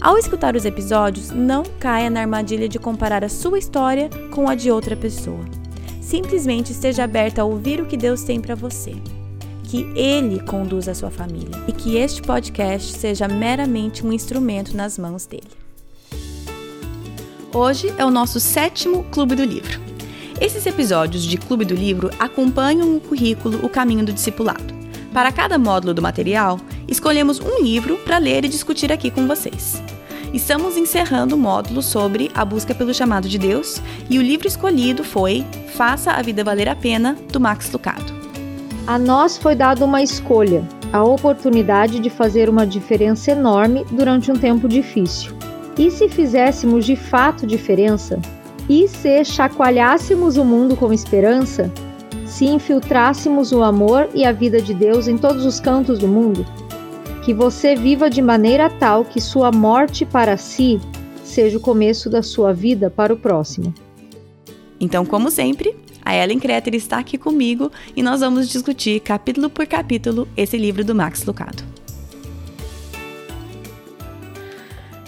Ao escutar os episódios, não caia na armadilha de comparar a sua história com a de outra pessoa. Simplesmente esteja aberta a ouvir o que Deus tem para você. Que Ele conduza a sua família e que este podcast seja meramente um instrumento nas mãos dele. Hoje é o nosso sétimo Clube do Livro. Esses episódios de Clube do Livro acompanham o currículo O Caminho do Discipulado. Para cada módulo do material, escolhemos um livro para ler e discutir aqui com vocês. Estamos encerrando o módulo sobre a busca pelo chamado de Deus e o livro escolhido foi Faça a Vida Valer a Pena, do Max Lucado. A nós foi dada uma escolha, a oportunidade de fazer uma diferença enorme durante um tempo difícil. E se fizéssemos de fato diferença? E se chacoalhássemos o mundo com esperança? Se infiltrássemos o amor e a vida de Deus em todos os cantos do mundo? Que você viva de maneira tal que sua morte para si seja o começo da sua vida para o próximo. Então, como sempre, a Ellen Kreter está aqui comigo e nós vamos discutir capítulo por capítulo esse livro do Max Lucado.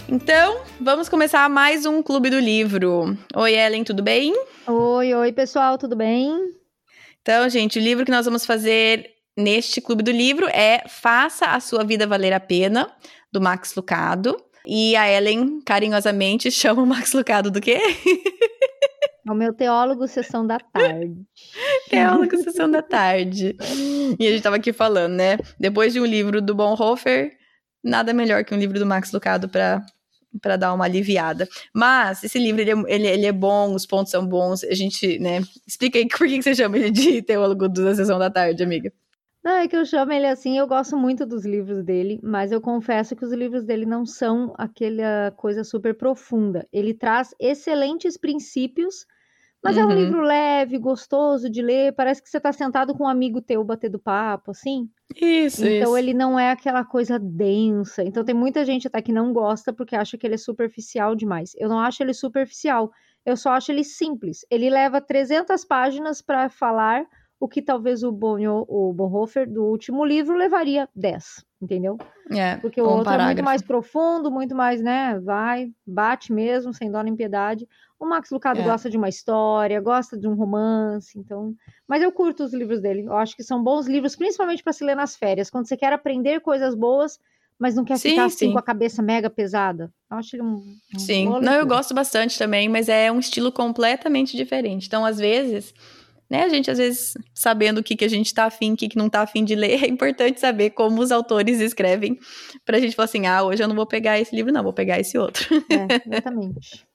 Então, vamos começar mais um Clube do Livro. Oi, Ellen, tudo bem? Oi, oi, pessoal, tudo bem? Então, gente, o livro que nós vamos fazer neste Clube do Livro é Faça a Sua Vida Valer a Pena, do Max Lucado. E a Ellen, carinhosamente, chama o Max Lucado do quê? É o meu teólogo sessão da tarde. teólogo sessão da tarde. E a gente tava aqui falando, né? Depois de um livro do Bonhoeffer, nada melhor que um livro do Max Lucado para para dar uma aliviada. Mas esse livro ele é, ele, ele é, bom, os pontos são bons. A gente, né? Explica aí por que você chama ele de teólogo da sessão da tarde, amiga. Não, é que eu chamo ele assim, eu gosto muito dos livros dele, mas eu confesso que os livros dele não são aquela coisa super profunda. Ele traz excelentes princípios, mas uhum. é um uhum. livro leve, gostoso de ler, parece que você está sentado com um amigo teu batendo papo, assim. Isso, Então isso. ele não é aquela coisa densa. Então tem muita gente até que não gosta porque acha que ele é superficial demais. Eu não acho ele superficial, eu só acho ele simples. Ele leva 300 páginas para falar o que talvez o, Bonho, o Bonhoeffer do último livro levaria 10, entendeu? É, Porque o outro parágrafo. é muito mais profundo, muito mais, né, vai, bate mesmo, sem dó nem piedade. O Max Lucado É. gosta de uma história, gosta de um romance, então... Mas eu curto os livros dele, eu acho que são bons livros, principalmente para se ler nas férias, quando você quer aprender coisas boas, mas não quer Sim, ficar assim sim. com a cabeça mega pesada. Eu acho ele um... um Sim, não, eu gosto bastante também, mas é um estilo completamente diferente. Então, às vezes, né, a gente, às vezes, sabendo o que, que a gente tá afim, o que, que não tá afim de ler, é importante saber como os autores escrevem, pra gente falar assim, ah, hoje eu não vou pegar esse livro, não, vou pegar esse outro. É, exatamente.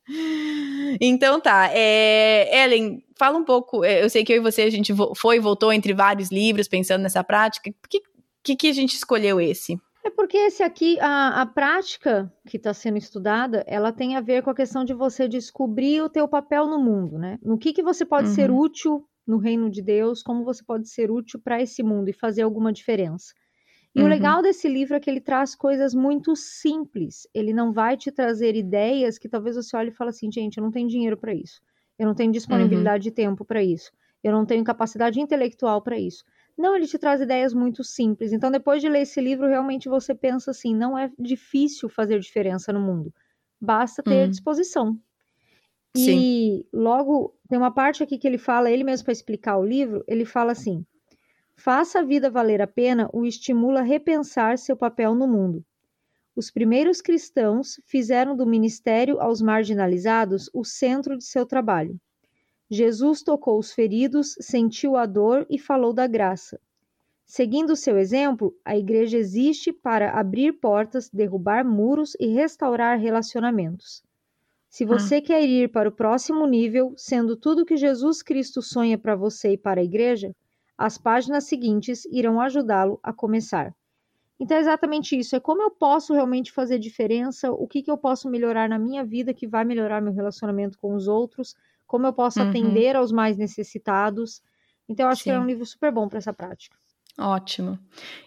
Então tá, é, Ellen, fala um pouco, é, eu sei que eu e você, a gente foi e voltou entre vários livros, pensando nessa prática, por que, que, que a gente escolheu esse? É porque esse aqui, a, a prática que está sendo estudada, ela tem a ver com a questão de você descobrir o teu papel no mundo, né? No que, que você pode ser Uhum. útil no reino de Deus, como você pode ser útil para esse mundo e fazer alguma diferença. E Uhum. o legal desse livro é que ele traz coisas muito simples. Ele não vai te trazer ideias que talvez você olhe e fale assim, gente, eu não tenho dinheiro para isso. Eu não tenho disponibilidade de tempo para isso. Eu não tenho capacidade intelectual para isso. Não, ele te traz ideias muito simples. Então, depois de ler esse livro, realmente você pensa assim: não é difícil fazer diferença no mundo. Basta ter Hum. disposição. Sim. E logo tem uma parte aqui que ele fala, ele mesmo para explicar o livro, ele fala assim: faça a vida valer a pena o estimula a repensar seu papel no mundo. Os primeiros cristãos fizeram do ministério aos marginalizados o centro de seu trabalho. Jesus tocou os feridos, sentiu a dor e falou da graça. Seguindo seu exemplo, a igreja existe para abrir portas, derrubar muros e restaurar relacionamentos. Se você quer ir para o próximo nível, sendo tudo que Jesus Cristo sonha para você e para a igreja, as páginas seguintes irão ajudá-lo a começar. Então é exatamente isso, é como eu posso realmente fazer diferença, o que, que eu posso melhorar na minha vida que vai melhorar meu relacionamento com os outros, como eu posso Uhum. atender aos mais necessitados. Então eu acho que é Sim. um livro super bom para essa prática. Ótimo.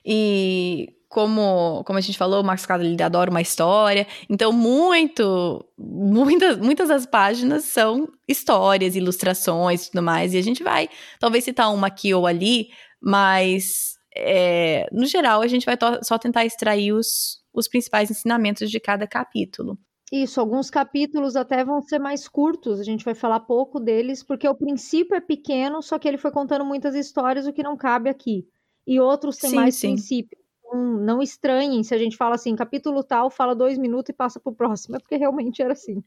E como, como a gente falou, o Max Cada ele adora uma história. Então, muito, muitas, muitas das páginas são histórias, ilustrações e tudo mais. E a gente vai, talvez, citar uma aqui ou ali, mas é, no geral, a gente vai só tentar extrair os, os principais ensinamentos de cada capítulo. Isso, alguns capítulos até vão ser mais curtos, a gente vai falar pouco deles, porque o princípio é pequeno, só que ele foi contando muitas histórias, o que não cabe aqui. E outros têm Sim, mais sim. princípio. Então, não estranhem se a gente fala assim, capítulo tal, fala dois minutos e passa pro próximo, é porque realmente era assim.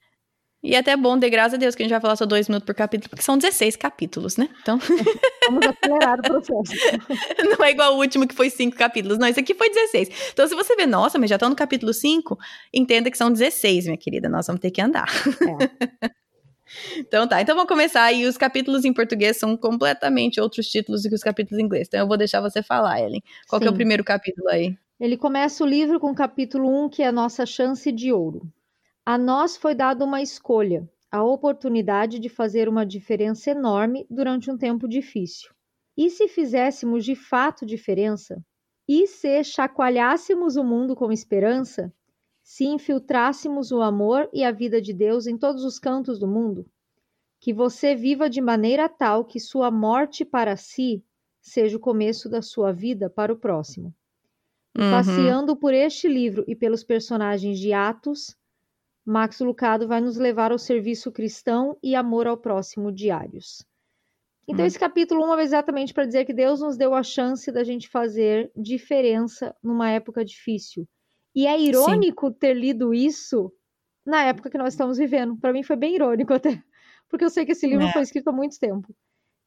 E é até bom, de graças a Deus, que a gente vai falar só dois minutos por capítulo, porque são 16 capítulos, né? Então, Vamos acelerar o processo. não é igual o último que foi cinco capítulos. Não, esse aqui foi 16. Então, se você vê, nossa, mas já estão no capítulo 5, entenda que são 16, minha querida. Nós vamos ter que andar. É. Então tá, então vamos começar. E os capítulos em português são completamente outros títulos do que os capítulos em inglês. Então eu vou deixar você falar, Ellen. Qual que é o Sim. primeiro capítulo aí? Ele começa o livro com o capítulo 1, que é a nossa chance de ouro. A nós foi dada uma escolha, a oportunidade de fazer uma diferença enorme durante um tempo difícil. E se fizéssemos de fato diferença? E se chacoalhássemos o mundo com esperança? Se infiltrássemos o amor e a vida de Deus em todos os cantos do mundo? Que você viva de maneira tal que sua morte para si seja o começo da sua vida para o próximo. Uhum. passeando por este livro e pelos personagens de Atos, Max Lucado vai nos levar ao serviço cristão e amor ao próximo diários. Então, Hum. esse capítulo 1 é exatamente para dizer que Deus nos deu a chance da gente fazer diferença numa época difícil. E é irônico ter lido isso na época que nós estamos vivendo. Para mim foi bem irônico até, porque eu sei que esse livro É. foi escrito há muito tempo.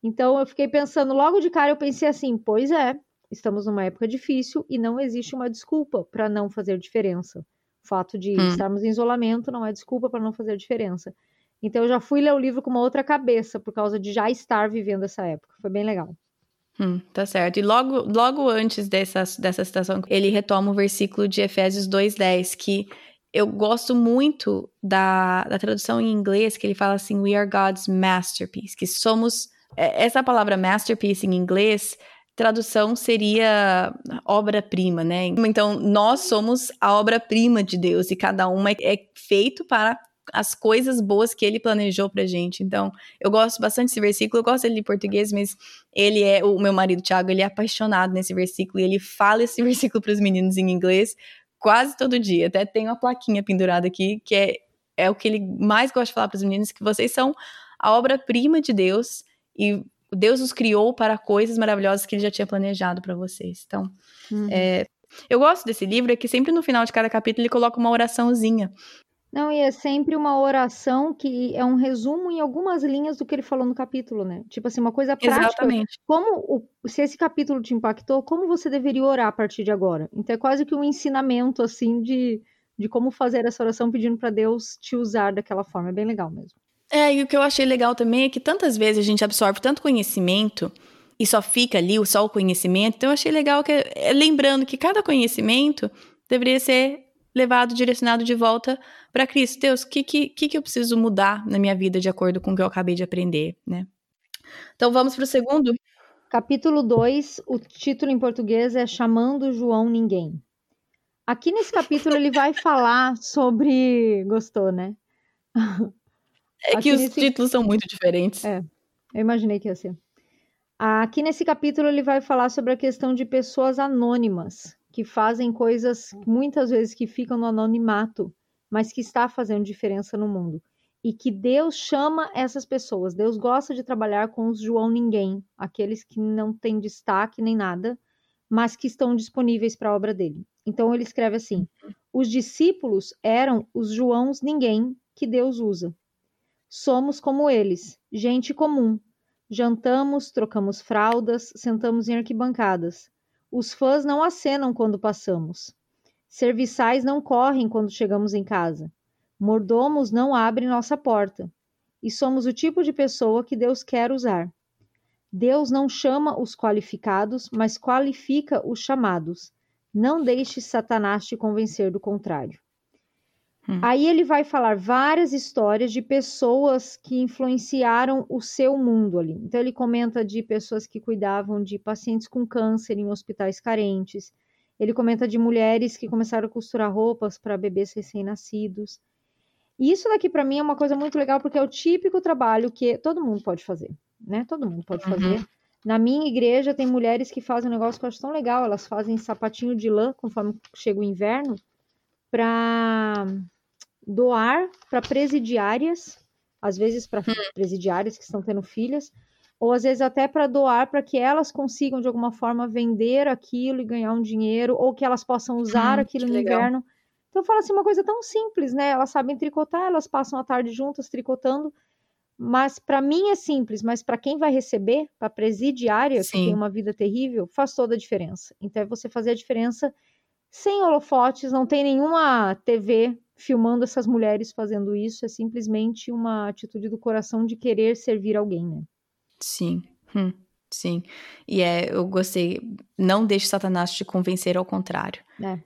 Então eu fiquei pensando, logo de cara eu pensei assim, pois é, estamos numa época difícil e não existe uma desculpa para não fazer diferença. O fato de Hum. estarmos em isolamento não é desculpa para não fazer diferença. Então eu já fui ler o livro com uma outra cabeça por causa de já estar vivendo essa época. Foi bem legal. Hum, tá certo. E logo, logo antes dessa, dessa citação, ele retoma o versículo de Efésios 2,10, que eu gosto muito da, da tradução em inglês, que ele fala assim, we are God's masterpiece, que somos, é, essa palavra masterpiece em inglês, tradução seria obra-prima, né? Então, nós somos a obra-prima de Deus, e cada uma é, é feito para as coisas boas que ele planejou pra gente. Então, eu gosto bastante desse versículo, eu gosto dele em português, mas ele é, o meu marido Thiago, ele é apaixonado nesse versículo e ele fala esse versículo para os meninos em inglês quase todo dia. Até tem uma plaquinha pendurada aqui que é, é o que ele mais gosta de falar para os meninos que vocês são a obra-prima de Deus e Deus os criou para coisas maravilhosas que ele já tinha planejado para vocês. Então, Uhum. é, eu gosto desse livro é que sempre no final de cada capítulo ele coloca uma oraçãozinha. Não, e é sempre uma oração que é um resumo em algumas linhas do que ele falou no capítulo, né? Tipo assim, uma coisa prática. Exatamente. Como o- se esse capítulo te impactou, como você deveria orar a partir de agora? Então é quase que um ensinamento assim de, de como fazer essa oração pedindo para Deus te usar daquela forma. É bem legal mesmo. É, e o que eu achei legal também é que tantas vezes a gente absorve tanto conhecimento e só fica ali só o conhecimento. Então eu achei legal que, é, lembrando que cada conhecimento deveria ser levado, direcionado de volta para Cristo. Deus, o que, que, que eu preciso mudar na minha vida de acordo com o que eu acabei de aprender, né? Então vamos para o segundo? Capítulo 2, o título em português é Chamando João Ninguém. Aqui nesse capítulo ele vai falar sobre. Gostou, né? É que os nesse- títulos são muito diferentes. É. Eu imaginei que ia ser. Aqui nesse capítulo ele vai falar sobre a questão de pessoas anônimas que fazem coisas muitas vezes que ficam no anonimato, mas que está fazendo diferença no mundo. E que Deus chama essas pessoas. Deus gosta de trabalhar com os João Ninguém, aqueles que não têm destaque nem nada, mas que estão disponíveis para a obra dele. Então ele escreve assim: Os discípulos eram os Joãos Ninguém que Deus usa. Somos como eles, gente comum. Jantamos, trocamos fraldas, sentamos em arquibancadas. Os fãs não acenam quando passamos. Serviçais não correm quando chegamos em casa. Mordomos não abrem nossa porta. E somos o tipo de pessoa que Deus quer usar. Deus não chama os qualificados, mas qualifica os chamados. Não deixe Satanás te convencer do contrário. Hum. Aí ele vai falar várias histórias de pessoas que influenciaram o seu mundo ali. Então ele comenta de pessoas que cuidavam de pacientes com câncer em hospitais carentes. Ele comenta de mulheres que começaram a costurar roupas para bebês recém-nascidos. E isso daqui para mim é uma coisa muito legal porque é o típico trabalho que todo mundo pode fazer, né? Todo mundo pode uhum. fazer. Na minha igreja tem mulheres que fazem um negócio que eu acho tão legal, elas fazem sapatinho de lã conforme chega o inverno para doar para presidiárias, às vezes para hum. presidiárias que estão tendo filhas, ou às vezes até para doar para que elas consigam de alguma forma vender aquilo e ganhar um dinheiro, ou que elas possam usar hum, aquilo no legal. inverno. Então eu falo assim, uma coisa tão simples, né? Elas sabem tricotar, elas passam a tarde juntas tricotando, mas para mim é simples, mas para quem vai receber, para presidiária, Sim. que tem uma vida terrível, faz toda a diferença. Então é você fazer a diferença sem holofotes, não tem nenhuma TV filmando essas mulheres fazendo isso, é simplesmente uma atitude do coração de querer servir alguém, né? Sim. Hum, sim. E é, eu gostei. Não deixe Satanás te convencer ao contrário. É.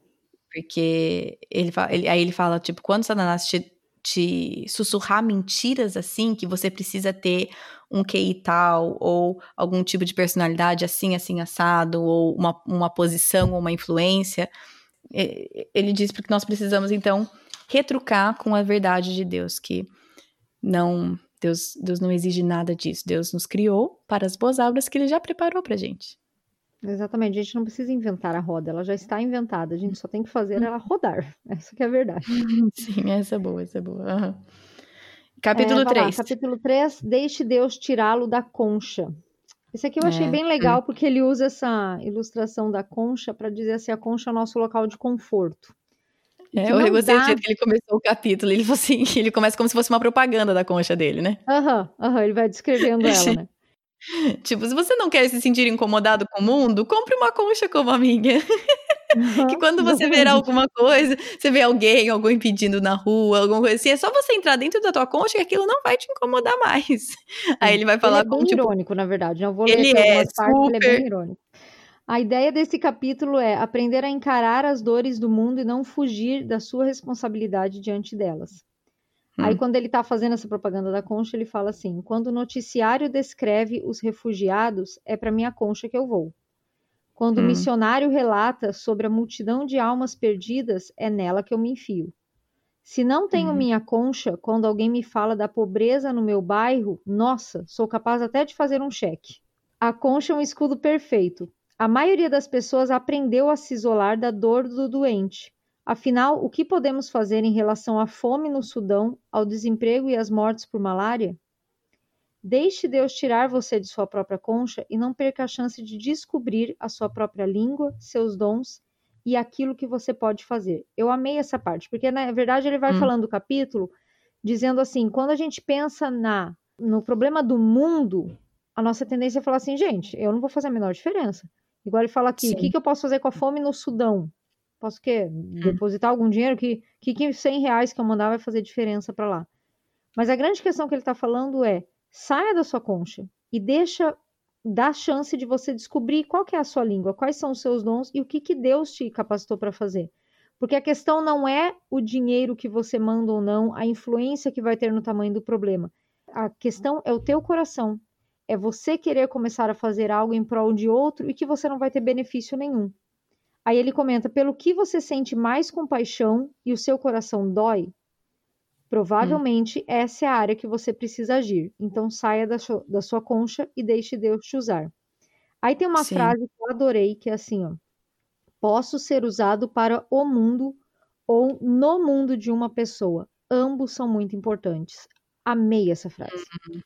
Porque ele, ele, aí ele fala, tipo, quando Satanás te, te sussurrar mentiras assim, que você precisa ter um QI tal, ou algum tipo de personalidade assim, assim, assado, ou uma, uma posição ou uma influência, ele diz que nós precisamos, então, retrucar com a verdade de Deus, que não Deus, Deus não exige nada disso. Deus nos criou para as boas obras que ele já preparou pra gente. Exatamente, a gente não precisa inventar a roda, ela já está inventada, a gente só tem que fazer ela rodar. Essa que é a verdade. Sim, essa é boa, essa é boa. Uhum. Capítulo é, 3. Lá, capítulo 3, deixe Deus tirá-lo da concha. Esse aqui eu achei é, bem legal, é. porque ele usa essa ilustração da concha para dizer assim, a concha é o nosso local de conforto. É, eu gostei dá... do jeito que ele começou o capítulo. Ele, assim, ele começa como se fosse uma propaganda da concha dele, né? Aham, uhum, uhum, ele vai descrevendo ela, né? Tipo, se você não quer se sentir incomodado com o mundo, compre uma concha como a minha. Uhum, que quando você ver alguma coisa, você vê alguém, alguém pedindo na rua, alguma coisa assim, é só você entrar dentro da tua concha que aquilo não vai te incomodar mais. Aí ele vai falar ele é bem tipo, irônico, na verdade. Não vou ler ele é super... partes, ele é bem irônico. A ideia desse capítulo é aprender a encarar as dores do mundo e não fugir da sua responsabilidade diante delas. Hum. Aí, quando ele está fazendo essa propaganda da concha, ele fala assim: quando o noticiário descreve os refugiados, é para minha concha que eu vou. Quando hum. o missionário relata sobre a multidão de almas perdidas, é nela que eu me enfio. Se não tenho hum. minha concha, quando alguém me fala da pobreza no meu bairro, nossa, sou capaz até de fazer um cheque. A concha é um escudo perfeito. A maioria das pessoas aprendeu a se isolar da dor do doente. Afinal, o que podemos fazer em relação à fome no Sudão, ao desemprego e às mortes por malária? Deixe Deus tirar você de sua própria concha e não perca a chance de descobrir a sua própria língua, seus dons e aquilo que você pode fazer. Eu amei essa parte, porque na verdade ele vai hum. falando o capítulo dizendo assim, quando a gente pensa na no problema do mundo, a nossa tendência é falar assim, gente, eu não vou fazer a menor diferença. Igual ele fala aqui, o que, que eu posso fazer com a fome no Sudão? Posso quê? Hum. Depositar algum dinheiro? Que, que, que 100 reais que eu mandar vai fazer diferença para lá? Mas a grande questão que ele está falando é, saia da sua concha e deixa, dá chance de você descobrir qual que é a sua língua, quais são os seus dons e o que, que Deus te capacitou para fazer. Porque a questão não é o dinheiro que você manda ou não, a influência que vai ter no tamanho do problema. A questão é o teu coração é você querer começar a fazer algo em prol de outro e que você não vai ter benefício nenhum. Aí ele comenta: pelo que você sente mais compaixão e o seu coração dói, provavelmente hum. essa é a área que você precisa agir. Então saia da, sua, da sua concha e deixe Deus te usar. Aí tem uma Sim. frase que eu adorei, que é assim: ó, posso ser usado para o mundo ou no mundo de uma pessoa. Ambos são muito importantes. Amei essa frase. Uhum.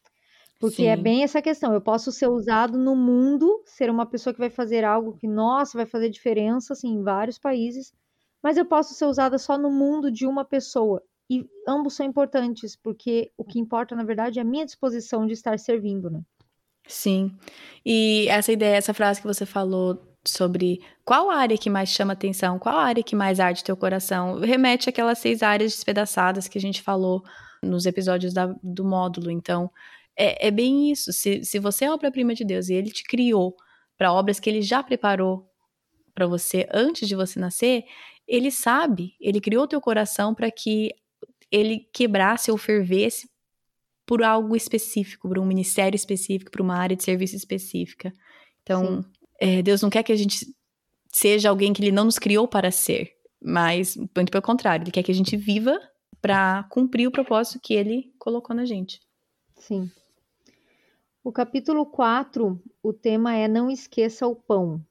Porque é bem essa questão. Eu posso ser usado no mundo, ser uma pessoa que vai fazer algo que, nossa, vai fazer diferença assim, em vários países, mas eu posso ser usada só no mundo de uma pessoa. E ambos são importantes, porque o que importa, na verdade, é a minha disposição de estar servindo, né? Sim. E essa ideia, essa frase que você falou sobre qual área que mais chama atenção, qual área que mais arde teu coração, remete àquelas seis áreas despedaçadas que a gente falou nos episódios da, do módulo. Então, é, é bem isso. Se, se você é obra-prima de Deus e Ele te criou para obras que Ele já preparou para você antes de você nascer, ele sabe, ele criou teu coração para que ele quebrasse ou fervesse por algo específico, por um ministério específico, por uma área de serviço específica. Então, é, Deus não quer que a gente seja alguém que ele não nos criou para ser, mas muito pelo contrário, ele quer que a gente viva para cumprir o propósito que ele colocou na gente. Sim. O capítulo 4, o tema é Não esqueça o pão.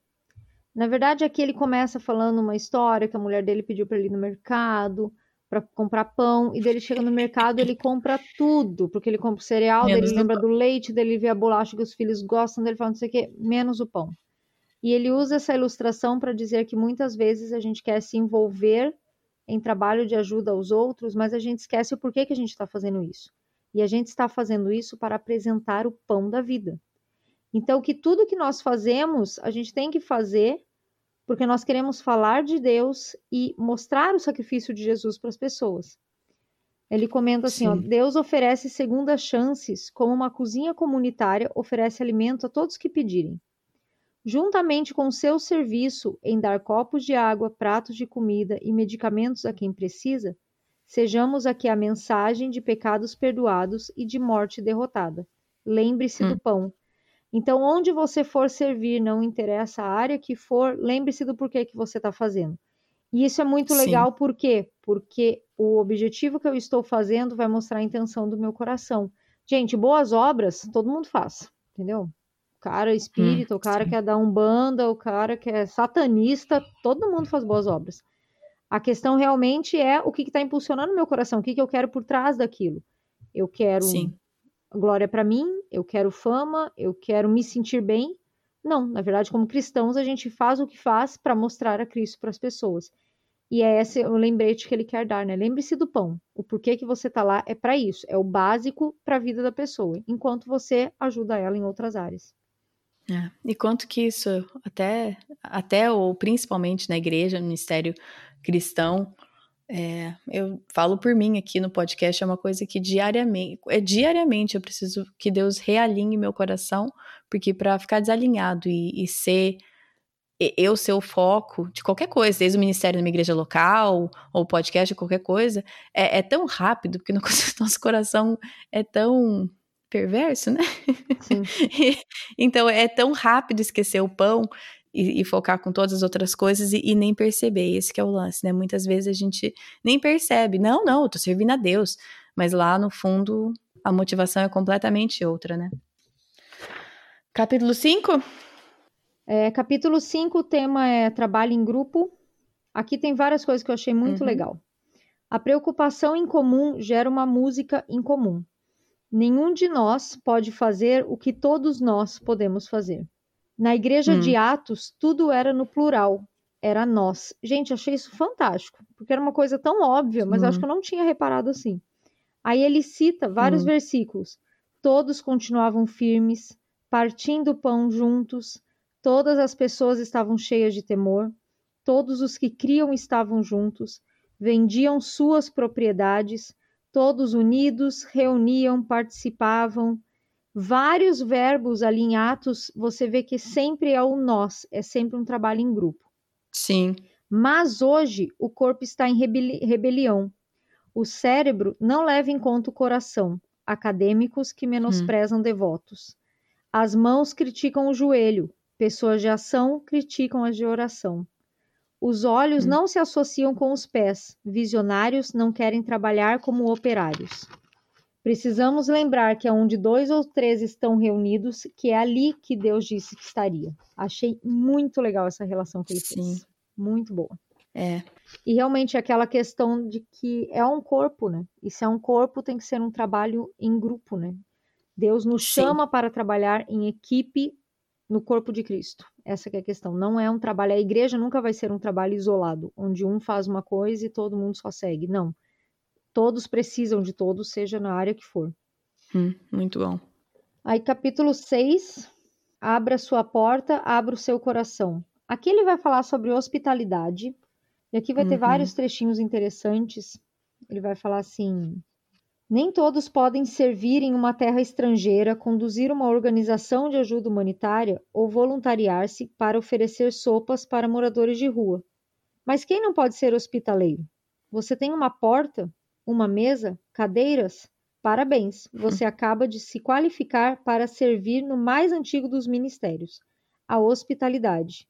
Na verdade, aqui ele começa falando uma história que a mulher dele pediu para ele ir no mercado para comprar pão, e dele chega no mercado ele compra tudo, porque ele compra o cereal, menos dele lembra pão. do leite, dele vê a bolacha que os filhos gostam, dele fala não sei o que, menos o pão. E ele usa essa ilustração para dizer que muitas vezes a gente quer se envolver em trabalho de ajuda aos outros, mas a gente esquece o porquê que a gente está fazendo isso. E a gente está fazendo isso para apresentar o pão da vida. Então, que tudo que nós fazemos, a gente tem que fazer porque nós queremos falar de Deus e mostrar o sacrifício de Jesus para as pessoas. Ele comenta assim: ó, Deus oferece segundas chances, como uma cozinha comunitária oferece alimento a todos que pedirem. Juntamente com seu serviço em dar copos de água, pratos de comida e medicamentos a quem precisa, sejamos aqui a mensagem de pecados perdoados e de morte derrotada. Lembre-se hum. do pão, então, onde você for servir, não interessa a área que for, lembre-se do porquê que você está fazendo. E isso é muito legal, Sim. por quê? Porque o objetivo que eu estou fazendo vai mostrar a intenção do meu coração. Gente, boas obras, todo mundo faz, entendeu? O cara é espírita, hum, o cara sim. quer dar um banda, o cara que é satanista, todo mundo faz boas obras. A questão realmente é o que está impulsionando meu coração, o que, que eu quero por trás daquilo. Eu quero sim glória para mim, eu quero fama, eu quero me sentir bem. Não, na verdade, como cristãos, a gente faz o que faz para mostrar a Cristo para as pessoas. E é esse o lembrete que ele quer dar, né? Lembre-se do pão. O porquê que você está lá é para isso, é o básico para a vida da pessoa, enquanto você ajuda ela em outras áreas. É. E quanto que isso, até, até ou principalmente na igreja, no ministério cristão, é, eu falo por mim aqui no podcast, é uma coisa que diariamente, é diariamente eu preciso que Deus realinhe meu coração, porque para ficar desalinhado e, e, ser eu ser o foco de qualquer coisa, desde o ministério da minha igreja local, ou podcast, qualquer coisa, é, é tão rápido, porque no nosso coração é tão perverso, né? então é tão rápido esquecer o pão e, e, focar com todas as outras coisas e, e, nem perceber. Esse é o lance, né? Muitas vezes a gente nem percebe. Não, não, eu tô servindo a Deus. Mas lá no fundo a motivação é completamente outra, né? Capítulo 5? É, capítulo 5, o tema é trabalho em grupo. Aqui tem várias coisas que eu achei muito uhum. legal. A preocupação em comum gera uma música em comum. Nenhum de nós pode fazer o que todos nós podemos fazer. Na igreja hum. de Atos, tudo era no plural, era nós. Gente, achei isso fantástico, porque era uma coisa tão óbvia, mas hum. acho que eu não tinha reparado assim. Aí ele cita vários hum. versículos. Todos continuavam firmes, partindo o pão juntos, todas as pessoas estavam cheias de temor, todos os que criam estavam juntos, vendiam suas propriedades, todos unidos, reuniam, participavam, vários verbos ali em Atos, você vê que sempre é o nós, é sempre um trabalho em grupo. Sim. Mas hoje o corpo está em rebeli rebelião. O cérebro não leva em conta o coração, acadêmicos que menosprezam hum. devotos. As mãos criticam o joelho, pessoas de ação criticam as de oração. Os olhos hum. não se associam com os pés, visionários não querem trabalhar como operários. Precisamos lembrar que é onde dois ou três estão reunidos, que é ali que Deus disse que estaria. Achei muito legal essa relação que ele Sim. fez. Muito boa. É. E realmente aquela questão de que é um corpo, né? E se é um corpo, tem que ser um trabalho em grupo, né? Deus nos Sim. chama para trabalhar em equipe no corpo de Cristo. Essa é a questão. Não é um trabalho. A igreja nunca vai ser um trabalho isolado, onde um faz uma coisa e todo mundo só segue. Não todos precisam de todos, seja na área que for. Hum, muito bom. Aí, capítulo 6, abra sua porta, abra o seu coração. Aqui ele vai falar sobre hospitalidade, e aqui vai uhum. ter vários trechinhos interessantes. Ele vai falar assim: Nem todos podem servir em uma terra estrangeira, conduzir uma organização de ajuda humanitária ou voluntariar-se para oferecer sopas para moradores de rua. Mas quem não pode ser hospitaleiro? Você tem uma porta, uma mesa, cadeiras? Parabéns, você acaba de se qualificar para servir no mais antigo dos ministérios, a hospitalidade.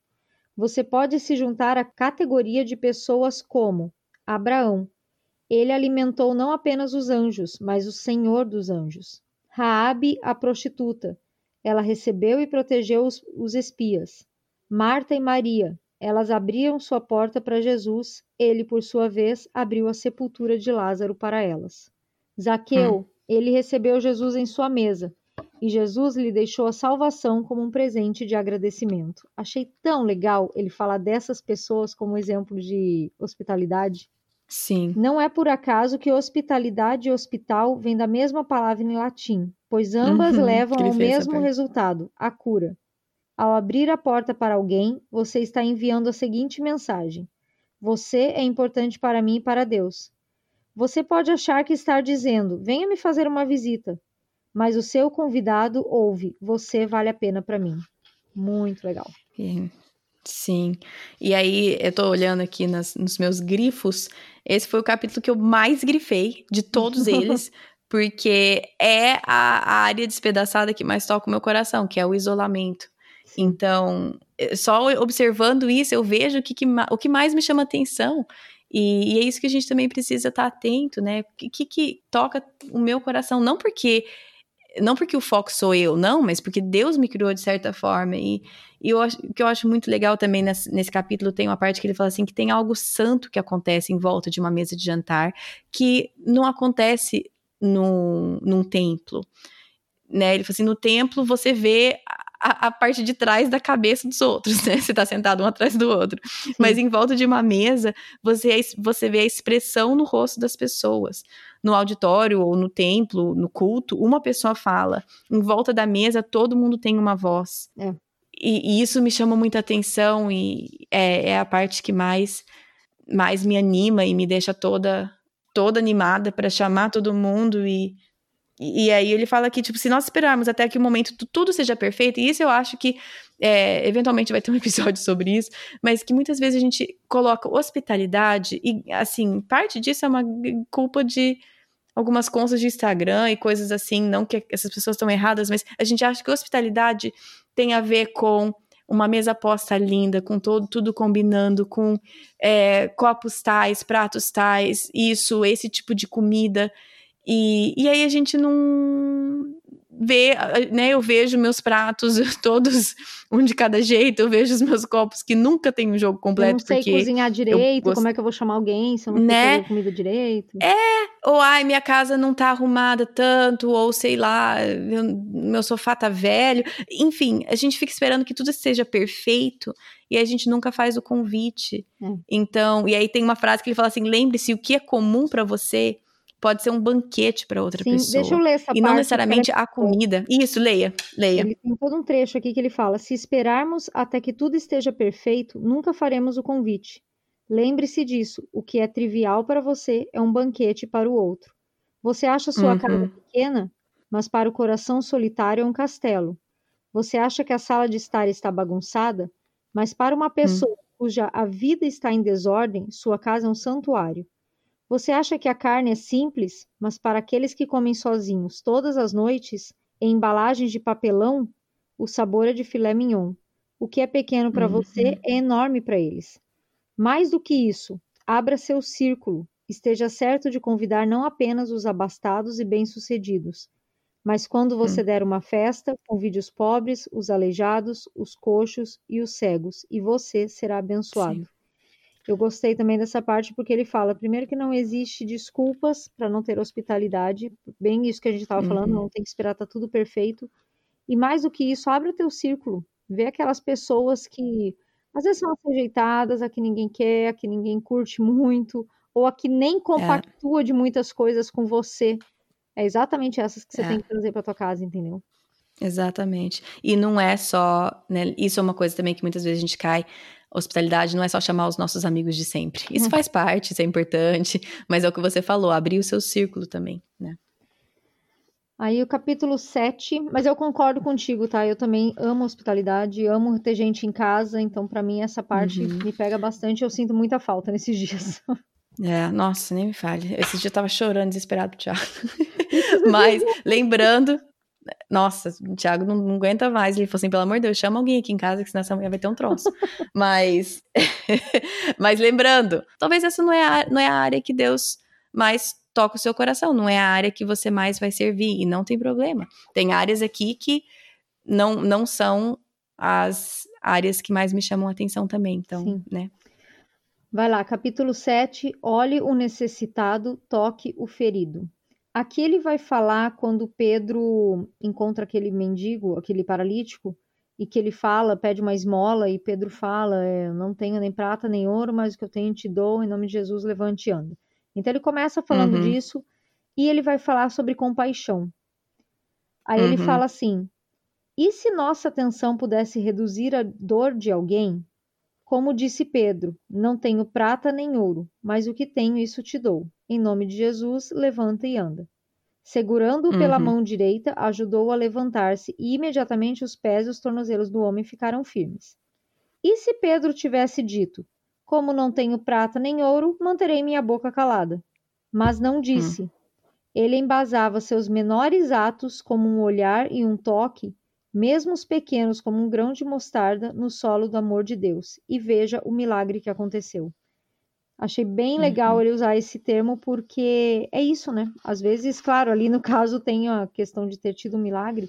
Você pode se juntar à categoria de pessoas como Abraão. Ele alimentou não apenas os anjos, mas o Senhor dos anjos. Raabe, a prostituta. Ela recebeu e protegeu os, os espias. Marta e Maria. Elas abriam sua porta para Jesus. Ele, por sua vez, abriu a sepultura de Lázaro para elas. Zaqueu, hum. ele recebeu Jesus em sua mesa e Jesus lhe deixou a salvação como um presente de agradecimento. Achei tão legal ele falar dessas pessoas como exemplo de hospitalidade. Sim. Não é por acaso que hospitalidade e hospital vêm da mesma palavra em latim, pois ambas uhum, levam ao mesmo resultado, a cura. Ao abrir a porta para alguém, você está enviando a seguinte mensagem: Você é importante para mim e para Deus. Você pode achar que está dizendo: Venha me fazer uma visita mas o seu convidado ouve: Você vale a pena para mim. Muito legal. Sim. E aí, eu tô olhando aqui nas, nos meus grifos. Esse foi o capítulo que eu mais grifei de todos eles, porque é a, a, área despedaçada que mais toca o meu coração, que é o isolamento. Então, eh, só observando isso, eu vejo o que, que o que mais me chama atenção. E, e, é isso que a gente também precisa estar atento, né? O que, que, que toca o meu coração? Não porque não porque o foco sou eu, não, mas porque Deus me criou de certa forma. E, e eu acho, o que eu acho muito legal também nesse, nesse, capítulo tem uma parte que ele fala assim: que tem algo santo que acontece em volta de uma mesa de jantar que não acontece num, num templo. Né? Ele fala assim: no templo você vê a, a, parte de trás da cabeça dos outros, né? Você tá sentado um atrás do outro. Sim. Mas em volta de uma mesa, você, você vê a expressão no rosto das pessoas no auditório ou no templo, no culto, uma pessoa fala. Em volta da mesa, todo mundo tem uma voz. É. E, e, isso me chama muita atenção e é, é, a parte que mais, mais me anima e me deixa toda toda animada para chamar todo mundo e e aí ele fala que, tipo, se nós esperarmos até que o momento tudo seja perfeito, e isso eu acho que é, eventualmente vai ter um episódio sobre isso, mas que muitas vezes a gente coloca hospitalidade e, assim, parte disso é uma culpa de algumas contas de Instagram e coisas assim, não que essas pessoas estão erradas, mas a gente acha que hospitalidade tem a ver com uma mesa posta linda, com todo, tudo combinando, com é, copos tais, pratos tais, isso, esse tipo de comida. E, e aí a gente não vê, né? Eu vejo meus pratos todos um de cada jeito, eu vejo os meus copos que nunca tem um jogo completo. Eu não sei cozinhar direito, gost... como é que eu vou chamar alguém se eu não né? sei comida direito? É, ou ai, minha casa não tá arrumada tanto, ou sei lá, eu, meu sofá tá velho. Enfim, a gente fica esperando que tudo esteja perfeito e a gente nunca faz o convite. É. Então, e aí tem uma frase que ele fala assim: lembre-se, o que é comum para você pode ser um banquete para outra Sim, pessoa. Deixa eu ler essa E não necessariamente a comida. Isso, leia, leia. Ele tem todo um trecho aqui que ele fala: se esperarmos até que tudo esteja perfeito, nunca faremos o convite. Lembre-se disso: o que é trivial para você é um banquete para o outro. Você acha sua uhum. casa pequena, mas para o coração solitário é um castelo. Você acha que a sala de estar está bagunçada, mas para uma hum. pessoa uhum. cuja a vida está em desordem, sua casa é um santuário. Você acha que a carne é simples, mas para aqueles que comem sozinhos todas as noites, em embalagens de papelão, o sabor é de filé mignon. O que é pequeno para uhum. você é enorme para eles. Mais do que isso, abra seu círculo. Esteja certo de convidar não apenas os abastados e bem-sucedidos, mas quando você uhum. der uma festa, convide os pobres, os aleijados, os coxos e os cegos, e você será abençoado. Sim. Eu gostei também dessa parte porque ele fala, primeiro, que não existe desculpas para não ter hospitalidade, bem isso que a gente estava uhum. falando, não tem que esperar tá tudo perfeito. E mais do que isso, abre o teu círculo, vê aquelas pessoas que às vezes são ajeitadas, a que ninguém quer, a que ninguém curte muito, ou a que nem é. compactua é. de muitas coisas com você. É exatamente essas que você é. tem que trazer para tua casa, entendeu? Exatamente. E não é só, né, isso é uma coisa também que muitas vezes a gente cai hospitalidade não é só chamar os nossos amigos de sempre. Isso faz parte, isso é importante, mas é o que você falou, abrir o seu círculo também, né? Aí o capítulo 7, mas eu concordo contigo, tá? Eu também amo hospitalidade, amo ter gente em casa, então para mim essa parte Uhum. me pega bastante, eu sinto muita falta nesses dias. É, nossa, nem me fale. Esse dia eu tava chorando, desesperado, Thiago. Mas, lembrando, nossa, o Thiago não, não aguenta mais. Ele falou assim: pelo amor de Deus, chama alguém aqui em casa, que senão essa mulher vai ter um troço. Mas, mas lembrando, talvez essa não é, a, não é a área que Deus mais toca o seu coração, não é a área que você mais vai servir, e não tem problema. Tem áreas aqui que não, não são as áreas que mais me chamam a atenção também, então, Sim. né? Vai lá, capítulo 7, olhe o necessitado, toque o ferido. Aqui ele vai falar quando Pedro encontra aquele mendigo, aquele paralítico, e que ele fala, pede uma esmola, e Pedro fala, é, eu não tenho nem prata nem ouro, mas o que eu tenho te dou, em nome de Jesus, levante e anda. Então ele começa falando Uhum. disso, e ele vai falar sobre compaixão. Aí ele Uhum. fala assim, e se nossa atenção pudesse reduzir a dor de alguém, como disse Pedro, não tenho prata nem ouro, mas o que tenho, isso te dou. Em nome de Jesus, levanta e anda. Segurando-o pela Uhum. mão direita, ajudou-o a levantar-se, e imediatamente os pés e os tornozelos do homem ficaram firmes. E se Pedro tivesse dito: Como não tenho prata nem ouro, manterei minha boca calada? Mas não disse. Ele embasava seus menores atos, como um olhar e um toque, mesmo os pequenos como um grão de mostarda, no solo do amor de Deus. E veja o milagre que aconteceu. Achei bem legal Uhum. ele usar esse termo porque é isso, né? Às vezes, claro, ali no caso tem a questão de ter tido um milagre,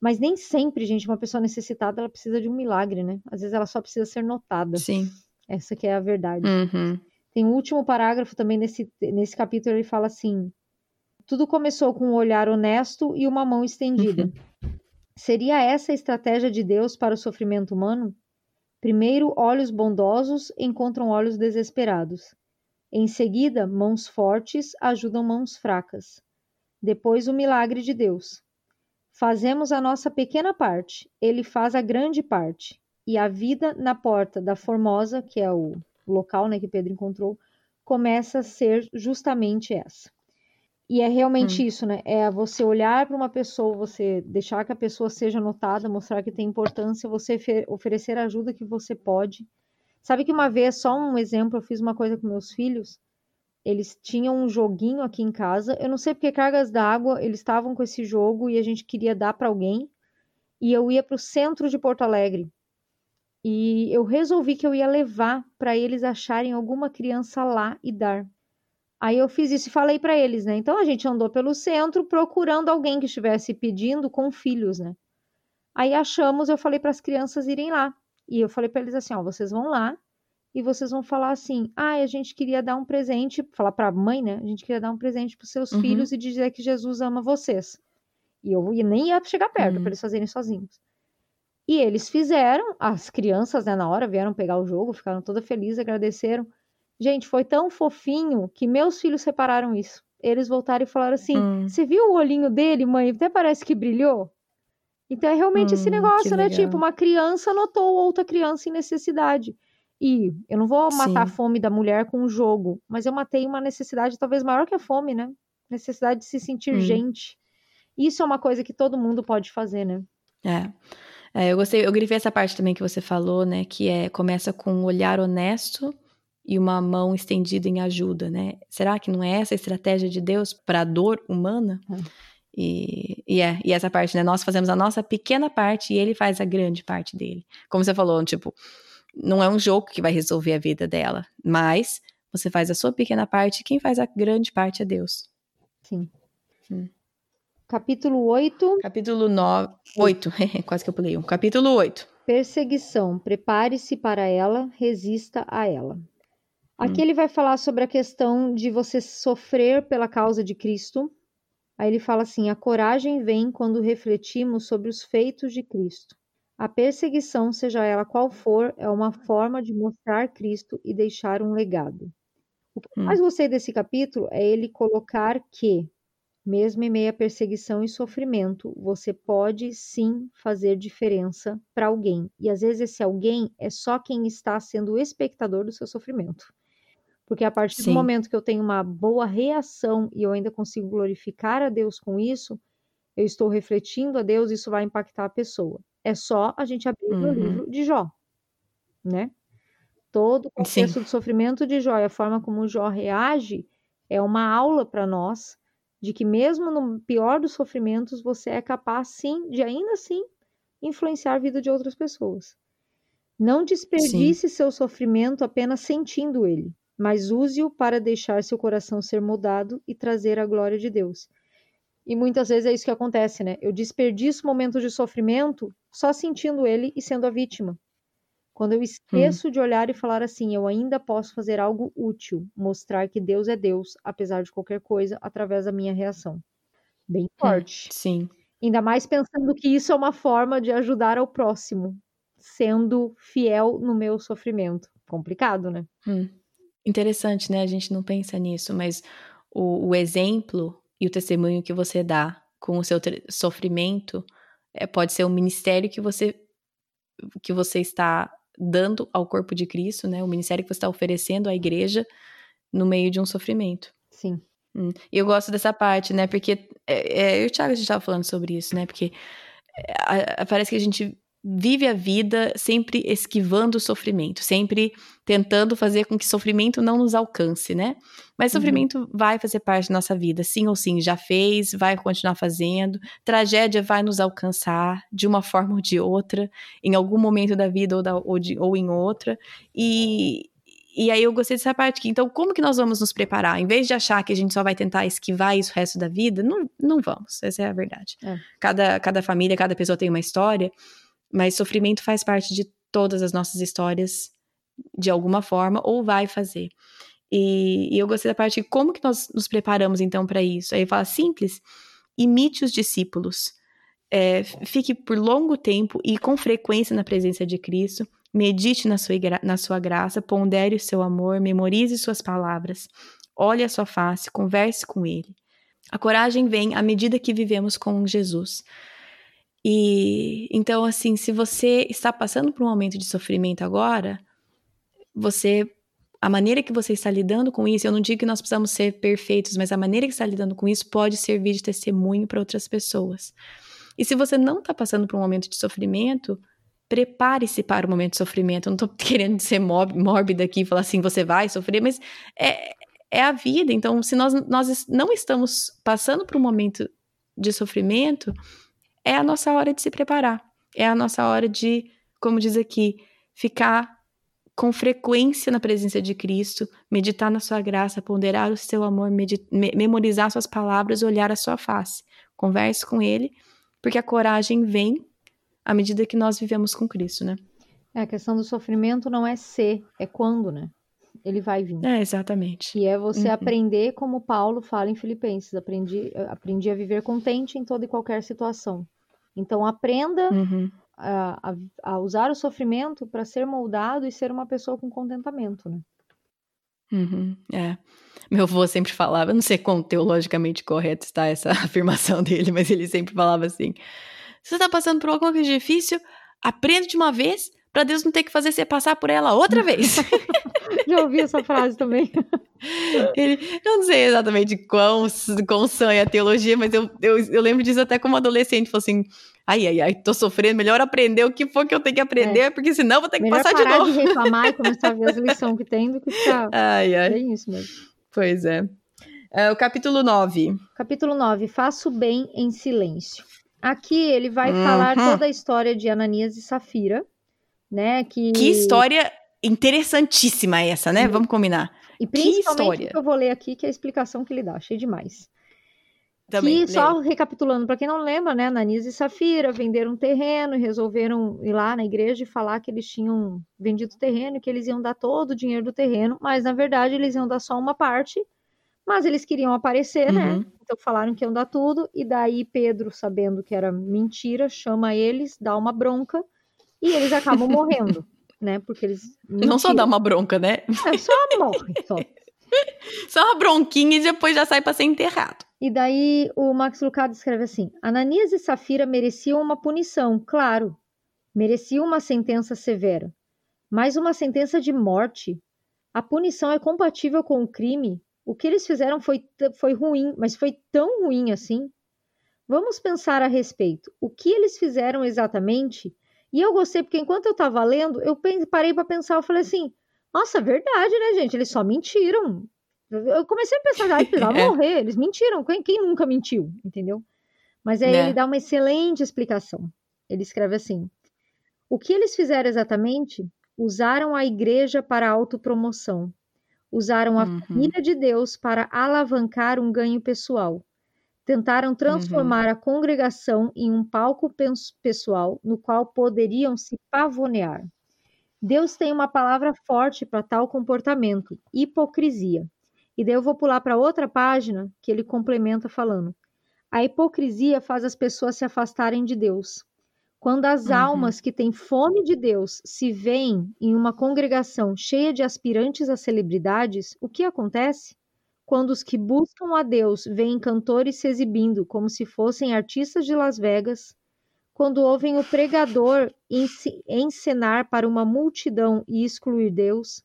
mas nem sempre, gente, uma pessoa necessitada ela precisa de um milagre, né? Às vezes ela só precisa ser notada. Sim. Essa que é a verdade. Uhum. Tem um último parágrafo também nesse, nesse capítulo, ele fala assim: tudo começou com um olhar honesto e uma mão estendida. Seria essa a estratégia de Deus para o sofrimento humano? Primeiro, olhos bondosos encontram olhos desesperados. Em seguida, mãos fortes ajudam mãos fracas. Depois, o milagre de Deus. Fazemos a nossa pequena parte, ele faz a grande parte. E a vida na porta da Formosa, que é o local né, que Pedro encontrou, começa a ser justamente essa. E é realmente Hum. isso, né? É você olhar para uma pessoa, você deixar que a pessoa seja notada, mostrar que tem importância, você fe- oferecer a ajuda que você pode. Sabe que uma vez, só um exemplo, eu fiz uma coisa com meus filhos. Eles tinham um joguinho aqui em casa. Eu não sei porque cargas d'água, eles estavam com esse jogo e a gente queria dar para alguém. E eu ia para o centro de Porto Alegre. E eu resolvi que eu ia levar para eles acharem alguma criança lá e dar. Aí eu fiz isso e falei para eles, né? Então a gente andou pelo centro procurando alguém que estivesse pedindo com filhos, né? Aí achamos, eu falei para as crianças irem lá. E eu falei para eles assim, ó, vocês vão lá e vocês vão falar assim: "Ah, a gente queria dar um presente", falar para a mãe, né? A gente queria dar um presente para seus Uhum. filhos e dizer que Jesus ama vocês. E eu nem ia chegar perto Uhum. para eles fazerem sozinhos. E eles fizeram, as crianças, né, na hora vieram pegar o jogo, ficaram todas felizes, agradeceram. Gente, foi tão fofinho que meus filhos repararam isso. Eles voltaram e falaram assim: Hum. Você viu o olhinho dele, mãe? Até parece que brilhou. Então é realmente esse Hum, negócio, que né? Tipo, uma criança notou outra criança em necessidade. E eu não vou matar a Sim. fome da mulher com um jogo, mas eu matei uma necessidade talvez maior que a fome, né? Necessidade de se sentir Hum. gente. Isso é uma coisa que todo mundo pode fazer, né? É. É, eu gostei, eu grifei essa parte também que você falou, né? Que é começa com um olhar honesto e uma mão estendida em ajuda, né? Será que não é essa a estratégia de Deus para a dor humana? É. E, e é, e essa parte, né? Nós fazemos a nossa pequena parte e ele faz a grande parte dele. Como você falou, tipo, não é um jogo que vai resolver a vida dela, mas você faz a sua pequena parte e quem faz a grande parte é Deus. Sim. Hum. Capítulo 8, Capítulo 9, 8, quase que eu pulei um. Capítulo 8. perseguição. Prepare-se para ela, resista a ela. Aqui Hum. ele vai falar sobre a questão de você sofrer pela causa de Cristo. Aí ele fala assim: a coragem vem quando refletimos sobre os feitos de Cristo. A perseguição, seja ela qual for, é uma forma de mostrar Cristo e deixar um legado. O que eu Hum. mais gostei desse capítulo é ele colocar que, mesmo em meio à perseguição e sofrimento, você pode sim fazer diferença para alguém. E às vezes esse alguém é só quem está sendo o espectador do seu sofrimento. Porque a partir do Sim. momento que eu tenho uma boa reação e eu ainda consigo glorificar a Deus com isso, eu estou refletindo a Deus, isso vai impactar a pessoa. É só a gente abrir uhum. o livro de Jó, né? Todo o contexto Sim. do sofrimento de Jó e a forma como Jó reage é uma aula para nós de que mesmo no pior dos sofrimentos você é capaz sim de ainda assim influenciar a vida de outras pessoas. Não desperdice sim. seu sofrimento apenas sentindo ele, mas use-o para deixar seu coração ser mudado e trazer a glória de Deus. E muitas vezes é isso que acontece, né? Eu desperdiço momentos de sofrimento só sentindo ele e sendo a vítima. Quando eu esqueço hum. de olhar e falar assim, eu ainda posso fazer algo útil, mostrar que Deus é Deus, apesar de qualquer coisa, através da minha reação. Bem hum, forte. Hum, sim. Ainda mais pensando que isso é uma forma de ajudar ao próximo, sendo fiel no meu sofrimento. Complicado, né? Hum. Interessante, né? A gente não pensa nisso, mas o, o exemplo e o testemunho que você dá com o seu sofrimento é, pode ser um ministério que você que você está dando ao corpo de Cristo, né? O ministério que você está oferecendo à igreja no meio de um sofrimento. Sim. Hum. E eu gosto dessa parte, né? Porque é, é, eu e o Thiago a gente estava falando sobre isso, né? Porque é, parece que a gente vive a vida sempre esquivando o sofrimento, sempre tentando fazer com que sofrimento não nos alcance, né? Mas uhum. sofrimento uhum. vai fazer parte da nossa vida, sim ou sim, já fez, vai continuar fazendo. Tragédia vai nos alcançar de uma forma ou de outra, em algum momento da vida ou, da, ou, de, ou em outra. E, e aí eu gostei dessa parte aqui. Então, como que nós vamos nos preparar? Em vez de achar que a gente só vai tentar esquivar isso o resto da vida, não, não vamos. Essa é a verdade. É. Cada, cada família, cada pessoa tem uma história. Mas sofrimento faz parte de todas as nossas histórias, de alguma forma, ou vai fazer. E, e eu gostei da parte de como que nós nos preparamos então para isso. Aí fala simples, imite os discípulos. É, fique por longo tempo e com frequência na presença de Cristo. Medite na sua, na sua graça, pondere o seu amor, memorize suas palavras, olhe a sua face, converse com Ele. A coragem vem à medida que vivemos com Jesus. E então, assim, se você está passando por um momento de sofrimento agora, você. A maneira que você está lidando com isso, eu não digo que nós precisamos ser perfeitos, mas a maneira que está lidando com isso pode servir de testemunho para outras pessoas. E se você não está passando por um momento de sofrimento, prepare-se para o momento de sofrimento. Eu não estou querendo ser mórbida aqui e falar assim, você vai sofrer, mas é, é a vida. Então, se nós, nós não estamos passando por um momento de sofrimento, é a nossa hora de se preparar. É a nossa hora de, como diz aqui, ficar com frequência na presença de Cristo, meditar na sua graça, ponderar o seu amor, me memorizar suas palavras, olhar a sua face. Converse com Ele, porque a coragem vem à medida que nós vivemos com Cristo, né? É, a questão do sofrimento não é ser, é quando, né? Ele vai vir. É, exatamente. E é você uhum. aprender, como Paulo fala em Filipenses, aprendi, aprendi a viver contente em toda e qualquer situação. Então, aprenda uhum. a, a, usar o sofrimento para ser moldado e ser uma pessoa com contentamento, né? Uhum, é. Meu avô sempre falava, não sei quão teologicamente correto está essa afirmação dele, mas ele sempre falava assim: se você está passando por alguma coisa difícil, aprenda de uma vez para Deus não ter que fazer você passar por ela outra vez. Já ouvi essa frase também. Ele, eu não sei exatamente quão, quão sã é a teologia, mas eu, eu, eu lembro disso até como adolescente, falou assim, ai, ai, ai, tô sofrendo, melhor aprender o que for que eu tenho que aprender, é. porque senão vou ter que melhor passar de novo. de reclamar e começar a ver as lições que tem do que ficar... Ai, ai. É isso mesmo. Pois é. é. O capítulo 9. Capítulo 9, faço bem em silêncio. Aqui ele vai uhum. falar toda a história de Ananias e Safira, né? Que, que história interessantíssima essa, né? Vamos combinar. E principalmente que, que eu vou ler aqui, que é a explicação que ele dá, achei demais. Também, que, só recapitulando, para quem não lembra, né, Ananias e Safira venderam um terreno e resolveram ir lá na igreja e falar que eles tinham vendido o terreno e que eles iam dar todo o dinheiro do terreno, mas na verdade eles iam dar só uma parte, mas eles queriam aparecer, né? uhum. né? Então falaram que iam dar tudo, e daí Pedro, sabendo que era mentira, chama eles, dá uma bronca e eles acabam morrendo, né? Porque eles. Não só dá uma bronca, né? É, só morre, só. Só uma bronquinha e depois já sai para ser enterrado. E daí o Max Lucado escreve assim: Ananias e Safira mereciam uma punição, claro. Mereciam uma sentença severa. Mas uma sentença de morte? A punição é compatível com o crime? O que eles fizeram foi, foi ruim, mas foi tão ruim assim? Vamos pensar a respeito. O que eles fizeram exatamente? E eu gostei, porque enquanto eu estava lendo, eu parei para pensar, eu falei assim, nossa, verdade, né, gente? Eles só mentiram. Eu comecei a pensar, ah, eles precisavam é. morrer, eles mentiram. Quem, quem, nunca mentiu, entendeu? Mas aí né? ele dá uma excelente explicação. Ele escreve assim: O que eles fizeram exatamente? Usaram a igreja para autopromoção. Usaram a uhum. família de Deus para alavancar um ganho pessoal. Tentaram transformar uhum. a congregação em um palco pessoal no qual poderiam se pavonear. Deus tem uma palavra forte para tal comportamento: hipocrisia. E daí eu vou pular para outra página que ele complementa falando: a hipocrisia faz as pessoas se afastarem de Deus. Quando as uhum. almas que têm fome de Deus se veem em uma congregação cheia de aspirantes a celebridades, o que acontece? Quando os que buscam a Deus veem cantores se exibindo como se fossem artistas de Las Vegas, quando ouvem o pregador encenar para uma multidão e excluir Deus,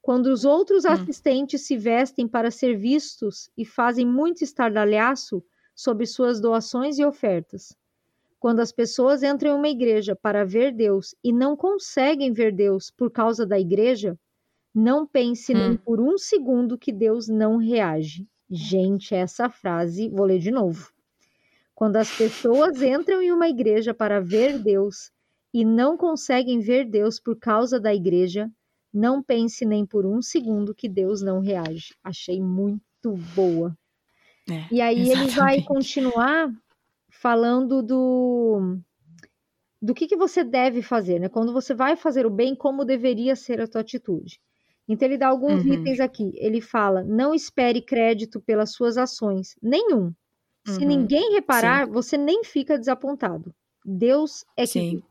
quando os outros hum. assistentes se vestem para ser vistos e fazem muito estardalhaço sobre suas doações e ofertas. Quando as pessoas entram em uma igreja para ver Deus e não conseguem ver Deus por causa da igreja, não pense hum. nem por um segundo que Deus não reage. Gente, essa frase, vou ler de novo. Quando as pessoas entram em uma igreja para ver Deus e não conseguem ver Deus por causa da igreja, não pense nem por um segundo que Deus não reage. Achei muito boa. É, e aí exatamente. ele vai continuar falando do do que, que você deve fazer, né? Quando você vai fazer o bem, como deveria ser a tua atitude. Então ele dá alguns uhum. itens aqui. Ele fala: não espere crédito pelas suas ações, nenhum. Se uhum. ninguém reparar, Sim. você nem fica desapontado. Deus é Sim. que.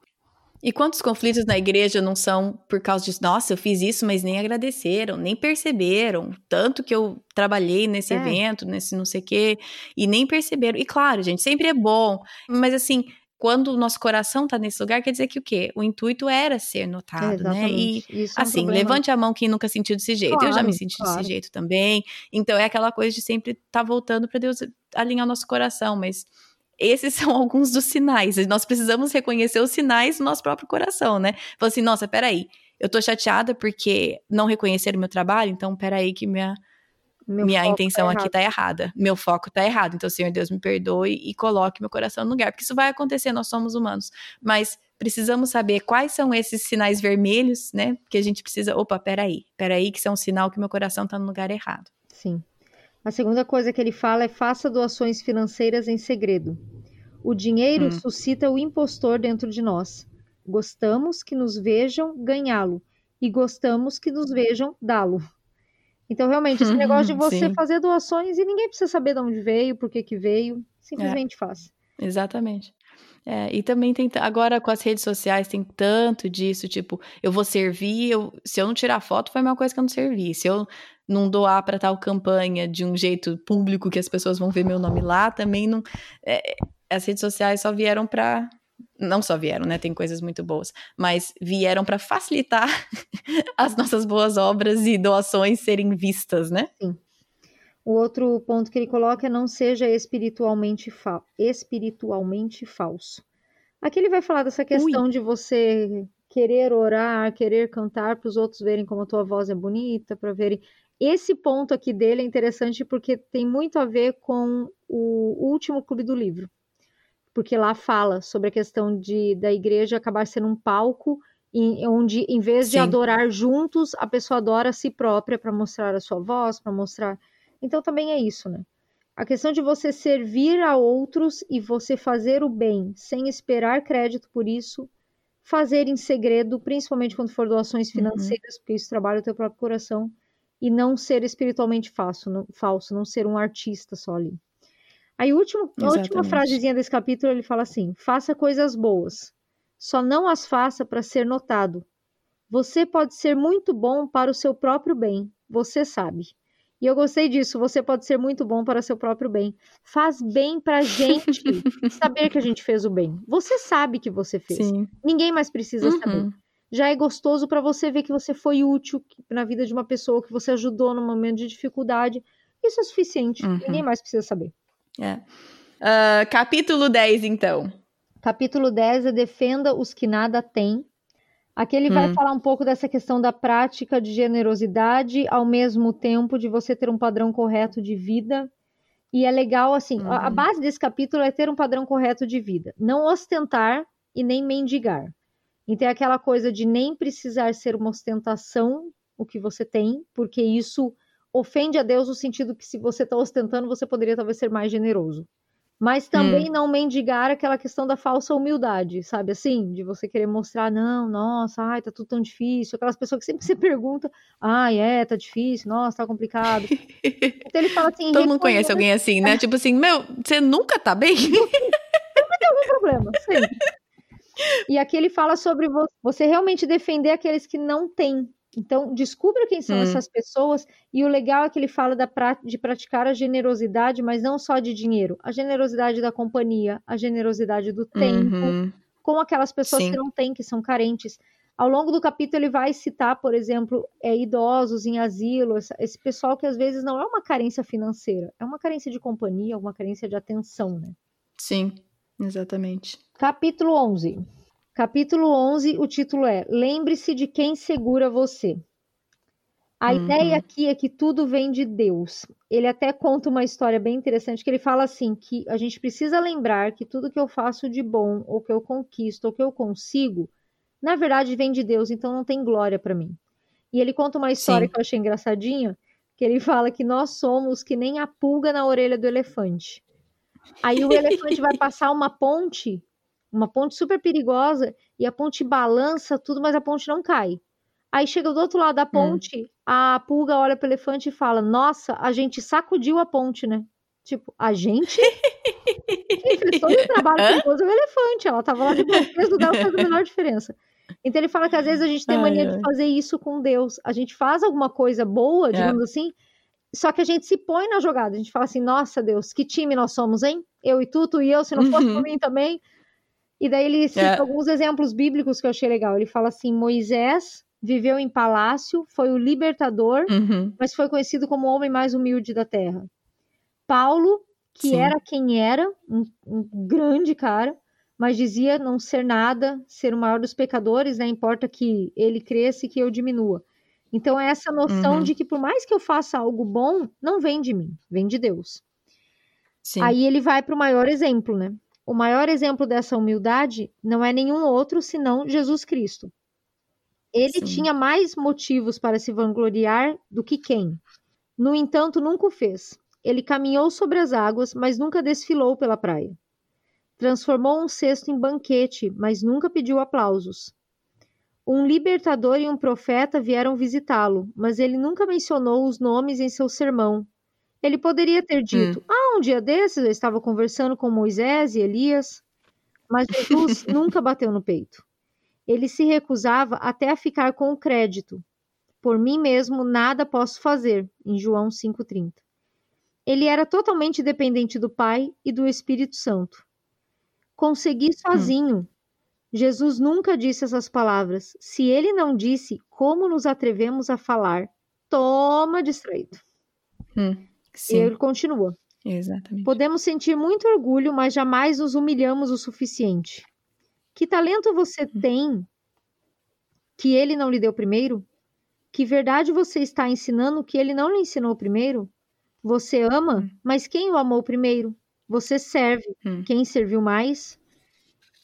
E quantos conflitos na igreja não são por causa disso? Nossa, eu fiz isso, mas nem agradeceram, nem perceberam. Tanto que eu trabalhei nesse é. evento, nesse não sei o quê, e nem perceberam. E claro, gente, sempre é bom. Mas assim, quando o nosso coração está nesse lugar, quer dizer que o quê? O intuito era ser notado, é, né? E Isso assim, é um levante a mão quem nunca sentiu desse jeito. Claro, eu já me senti claro. desse jeito também. Então é aquela coisa de sempre estar tá voltando para Deus alinhar o nosso coração, mas esses são alguns dos sinais. Nós precisamos reconhecer os sinais do nosso próprio coração, né? Falar assim, nossa, peraí, eu tô chateada porque não reconheceram o meu trabalho, então peraí que minha meu minha tá intenção tá aqui está errada, meu foco está errado. Então, Senhor Deus, me perdoe e coloque meu coração no lugar, porque isso vai acontecer, nós somos humanos. Mas precisamos saber quais são esses sinais vermelhos, né? Que a gente precisa, opa, peraí, peraí, que isso é um sinal que meu coração está no lugar errado. Sim. A segunda coisa que ele fala é faça doações financeiras em segredo. O dinheiro hum. suscita o impostor dentro de nós. Gostamos que nos vejam ganhá-lo e gostamos que nos vejam dá-lo. Então, realmente, esse negócio de você Sim. fazer doações e ninguém precisa saber de onde veio, por que que veio, simplesmente é. faz. Exatamente. É, e também tem, agora com as redes sociais tem tanto disso, tipo, eu vou servir, eu, se eu não tirar foto foi a mesma coisa que eu não servi. Se eu não doar para tal campanha de um jeito público que as pessoas vão ver meu nome lá, também não. É, as redes sociais só vieram para não só vieram, né? Tem coisas muito boas, mas vieram para facilitar as nossas boas obras e doações serem vistas, né? Sim. O outro ponto que ele coloca é não seja espiritualmente, fa espiritualmente falso. Aqui ele vai falar dessa questão Ui. de você querer orar, querer cantar para os outros verem como a tua voz é bonita, para verem. Esse ponto aqui dele é interessante porque tem muito a ver com o último clube do livro porque lá fala sobre a questão de da igreja acabar sendo um palco em, onde, em vez Sim. de adorar juntos, a pessoa adora a si própria para mostrar a sua voz, para mostrar. Então também é isso, né? A questão de você servir a outros e você fazer o bem sem esperar crédito por isso, fazer em segredo, principalmente quando for doações uhum. financeiras, uhum. porque isso trabalha o teu próprio coração, e não ser espiritualmente falso, não, falso, não ser um artista só ali. Aí, último, a última frasezinha desse capítulo, ele fala assim: faça coisas boas, só não as faça para ser notado. Você pode ser muito bom para o seu próprio bem, você sabe. E eu gostei disso, você pode ser muito bom para o seu próprio bem. Faz bem pra gente saber que a gente fez o bem. Você sabe que você fez. Sim. Ninguém mais precisa uhum. saber. Já é gostoso para você ver que você foi útil na vida de uma pessoa, que você ajudou num momento de dificuldade. Isso é suficiente. Uhum. Ninguém mais precisa saber. É. Uh, capítulo 10, então. Capítulo 10 é Defenda os que nada têm. Aqui ele hum. vai falar um pouco dessa questão da prática de generosidade, ao mesmo tempo de você ter um padrão correto de vida. E é legal, assim, a, a uhum. base desse capítulo é ter um padrão correto de vida. Não ostentar e nem mendigar. Então é aquela coisa de nem precisar ser uma ostentação o que você tem, porque isso ofende a Deus no sentido que se você está ostentando, você poderia talvez ser mais generoso. Mas também hum. não mendigar aquela questão da falsa humildade, sabe assim? De você querer mostrar, não, nossa, ai, tá tudo tão difícil. Aquelas pessoas que sempre se perguntam, ai, é, tá difícil, nossa, tá complicado. Então ele fala assim. Todo mundo conhece alguém assim, né? tipo assim, meu, você nunca tá bem? Nunca tem algum problema, sempre. E aqui ele fala sobre você realmente defender aqueles que não têm, então, descubra quem são hum. essas pessoas, e o legal é que ele fala da, de praticar a generosidade, mas não só de dinheiro, a generosidade da companhia, a generosidade do tempo, uhum. com aquelas pessoas Sim. que não têm, que são carentes. Ao longo do capítulo, ele vai citar, por exemplo, é, idosos em asilo, esse, pessoal que às vezes não é uma carência financeira, é uma carência de companhia, uma carência de atenção, né? Sim, exatamente. Capítulo 11. Capítulo 11, o título é Lembre-se de quem segura você. A uhum. ideia aqui é que tudo vem de Deus. Ele até conta uma história bem interessante que ele fala assim que a gente precisa lembrar que tudo que eu faço de bom, ou que eu conquisto, ou que eu consigo, na verdade vem de Deus, então não tem glória para mim. E ele conta uma história Sim. que eu achei engraçadinha, que ele fala que nós somos que nem a pulga na orelha do elefante. Aí o elefante vai passar uma ponte uma ponte super perigosa e a ponte balança tudo, mas a ponte não cai. Aí chega do outro lado da hum. ponte, hum. a pulga olha pro elefante e fala: Nossa, a gente sacudiu a ponte, né? Tipo, a gente? Quem fez todo o trabalho perigoso é o elefante. Ela tava lá de boa, o peso dela faz a menor diferença. Então ele fala que às vezes a gente tem mania ai, ai. de fazer isso com Deus. A gente faz alguma coisa boa, é. digamos é. assim, só que a gente se põe na jogada. A gente fala assim: Nossa, Deus, que time nós somos, hein? Eu e tu, tu e eu, se não fosse uhum. por mim também. E daí ele cita é. alguns exemplos bíblicos que eu achei legal. Ele fala assim: Moisés viveu em palácio, foi o libertador, uhum. mas foi conhecido como o homem mais humilde da terra. Paulo, que Sim. era quem era, um, um, grande cara, mas dizia não ser nada, ser o maior dos pecadores, né? Importa que ele cresça e que eu diminua. Então é essa noção uhum. de que por mais que eu faça algo bom, não vem de mim, vem de Deus. Sim. Aí ele vai para o maior exemplo, né? O maior exemplo dessa humildade não é nenhum outro senão Jesus Cristo. Ele Sim. tinha mais motivos para se vangloriar do que quem. No entanto, nunca o fez. Ele caminhou sobre as águas, mas nunca desfilou pela praia. Transformou um cesto em banquete, mas nunca pediu aplausos. Um libertador e um profeta vieram visitá-lo, mas ele nunca mencionou os nomes em seu sermão, ele poderia ter dito: hum. Ah, um dia desses eu estava conversando com Moisés e Elias, mas Jesus nunca bateu no peito. Ele se recusava até a ficar com o crédito. Por mim mesmo nada posso fazer, em João 5,30. Ele era totalmente dependente do Pai e do Espírito Santo. Consegui hum. sozinho. Hum. Jesus nunca disse essas palavras. Se ele não disse, como nos atrevemos a falar? Toma distraído. Hum. Sim. E ele continua. Exatamente. Podemos sentir muito orgulho, mas jamais nos humilhamos o suficiente. Que talento você hum. tem que ele não lhe deu primeiro? Que verdade você está ensinando que ele não lhe ensinou primeiro? Você ama, hum. mas quem o amou primeiro? Você serve, hum. quem serviu mais?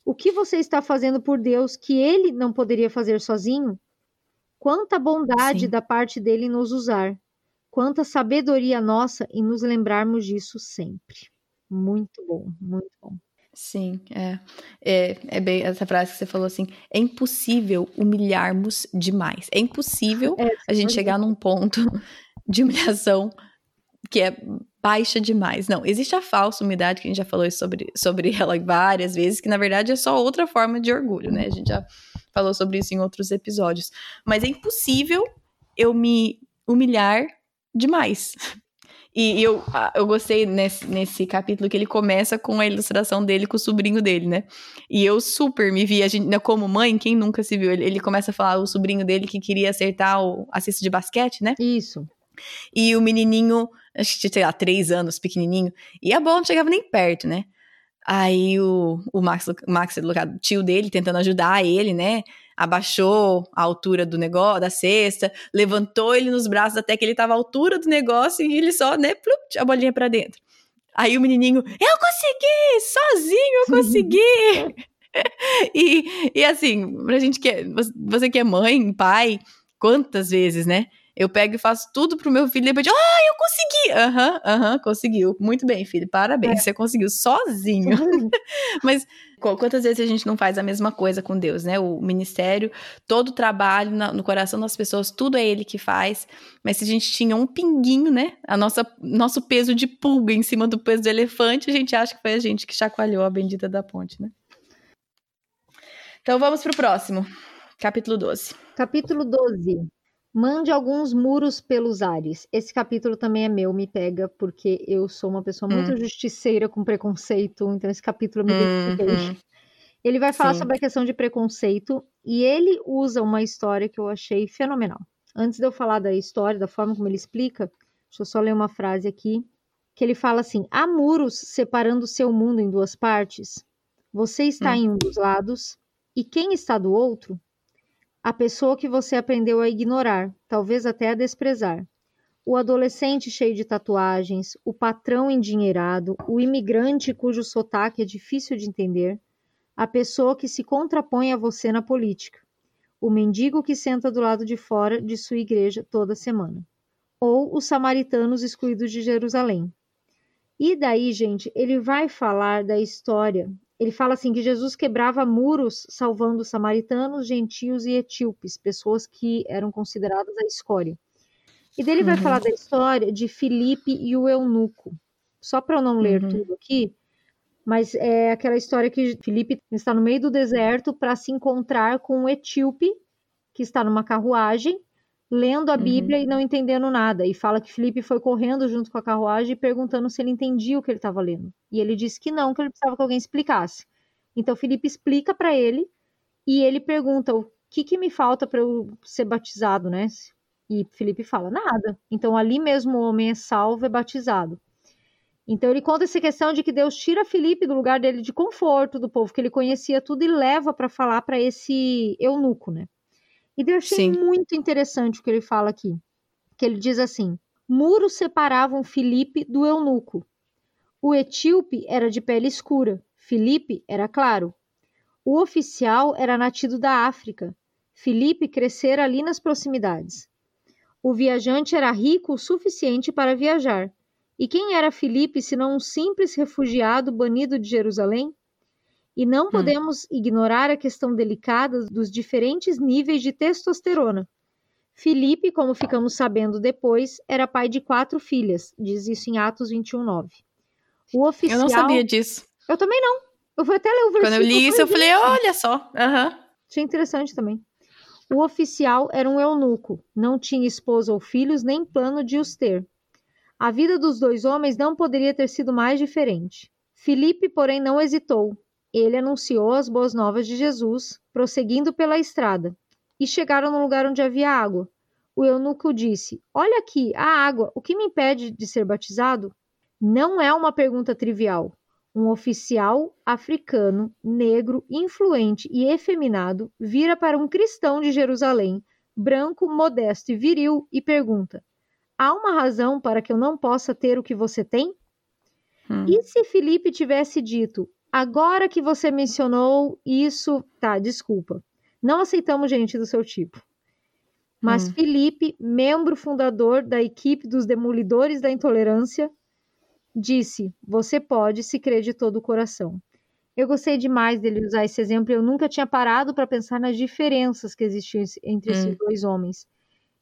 O que você está fazendo por Deus que ele não poderia fazer sozinho? Quanta bondade Sim. da parte dele nos usar. Quanta sabedoria nossa em nos lembrarmos disso sempre. Muito bom, muito bom. Sim, é. é. É, bem essa frase que você falou assim: é impossível humilharmos demais. É impossível é, a gente chegar num ponto de humilhação que é baixa demais. Não, existe a falsa humildade, que a gente já falou sobre, sobre ela várias vezes, que na verdade é só outra forma de orgulho, né? A gente já falou sobre isso em outros episódios. Mas é impossível eu me humilhar demais. E, eu, eu gostei nesse, nesse capítulo que ele começa com a ilustração dele com o sobrinho dele, né? E eu super me vi, a gente, né, como mãe, quem nunca se viu? Ele, ele começa a falar o sobrinho dele que queria acertar o, a cesta de basquete, né? Isso. E o menininho acho que tinha, sei lá, três anos, pequenininho, e a bola não chegava nem perto, né? Aí o, o Max, Max, o tio dele, tentando ajudar ele, né? Abaixou a altura do negócio, da cesta, levantou ele nos braços até que ele tava à altura do negócio e ele só, né, plup, a bolinha para dentro. Aí o menininho, eu consegui! Sozinho eu consegui! e, e assim, pra gente que é, você que é mãe, pai, quantas vezes, né? Eu pego e faço tudo pro meu filho e depois, ah, eu consegui! Aham, uhum, aham, uhum, conseguiu. Muito bem, filho, parabéns, é. você conseguiu sozinho. Mas quantas vezes a gente não faz a mesma coisa com Deus, né? O ministério, todo o trabalho no coração das pessoas, tudo é Ele que faz. Mas se a gente tinha um pinguinho, né? A nossa, nosso peso de pulga em cima do peso do elefante, a gente acha que foi a gente que chacoalhou a bendita da ponte, né? Então vamos pro próximo. Capítulo 12. Capítulo 12. Mande alguns muros pelos ares. Esse capítulo também é meu, me pega, porque eu sou uma pessoa muito hum. justiceira com preconceito, então esse capítulo me identifiquei. Hum, Ele vai falar Sim. sobre a questão de preconceito e ele usa uma história que eu achei fenomenal. Antes de eu falar da história, da forma como ele explica, deixa eu só ler uma frase aqui, que ele fala assim: há muros separando o seu mundo em duas partes. Você está hum. em um dos lados e quem está do outro a pessoa que você aprendeu a ignorar, talvez até a desprezar. O adolescente cheio de tatuagens, o patrão endinheirado, o imigrante cujo sotaque é difícil de entender, a pessoa que se contrapõe a você na política, o mendigo que senta do lado de fora de sua igreja toda semana, ou os samaritanos excluídos de Jerusalém. E daí, gente, ele vai falar da história ele fala assim que Jesus quebrava muros salvando samaritanos, gentios e etíopes, pessoas que eram consideradas a escória. E dele uhum. vai falar da história de Filipe e o eunuco. Só para eu não ler uhum. tudo aqui, mas é aquela história que Filipe está no meio do deserto para se encontrar com um etíope que está numa carruagem lendo a Bíblia uhum. e não entendendo nada. E fala que Felipe foi correndo junto com a carruagem perguntando se ele entendia o que ele estava lendo. E ele disse que não, que ele precisava que alguém explicasse. Então Felipe explica para ele e ele pergunta o que, que me falta para eu ser batizado, né? E Felipe fala nada. Então ali mesmo o homem é salvo, é batizado. Então ele conta essa questão de que Deus tira Felipe do lugar dele de conforto, do povo que ele conhecia tudo e leva para falar para esse eunuco, né? E eu achei Sim. muito interessante o que ele fala aqui. Que ele diz assim: muros separavam Filipe do eunuco. O etíope era de pele escura, Filipe era claro. O oficial era nativo da África. Filipe crescera ali nas proximidades. O viajante era rico o suficiente para viajar. E quem era Filipe senão um simples refugiado banido de Jerusalém? E não hum. podemos ignorar a questão delicada dos diferentes níveis de testosterona. Filipe, como ficamos sabendo depois, era pai de quatro filhas, diz isso em Atos 21:9. O oficial Eu não sabia disso. Eu também não. Eu vou até ler o versículo. Quando eu li isso, eu falei, olha só. Uhum. Achei interessante também. O oficial era um eunuco, não tinha esposa ou filhos, nem plano de os ter. A vida dos dois homens não poderia ter sido mais diferente. Filipe, porém, não hesitou ele anunciou as boas novas de Jesus, prosseguindo pela estrada, e chegaram no lugar onde havia água. O eunuco disse: Olha aqui, a água, o que me impede de ser batizado? Não é uma pergunta trivial. Um oficial africano, negro, influente e efeminado vira para um cristão de Jerusalém, branco, modesto e viril, e pergunta: Há uma razão para que eu não possa ter o que você tem? Hum. E se Felipe tivesse dito: Agora que você mencionou isso, tá, desculpa. Não aceitamos gente do seu tipo. Mas hum. Felipe, membro fundador da equipe dos Demolidores da Intolerância, disse: Você pode se crer de todo o coração. Eu gostei demais dele usar esse exemplo. Eu nunca tinha parado para pensar nas diferenças que existiam entre hum. esses dois homens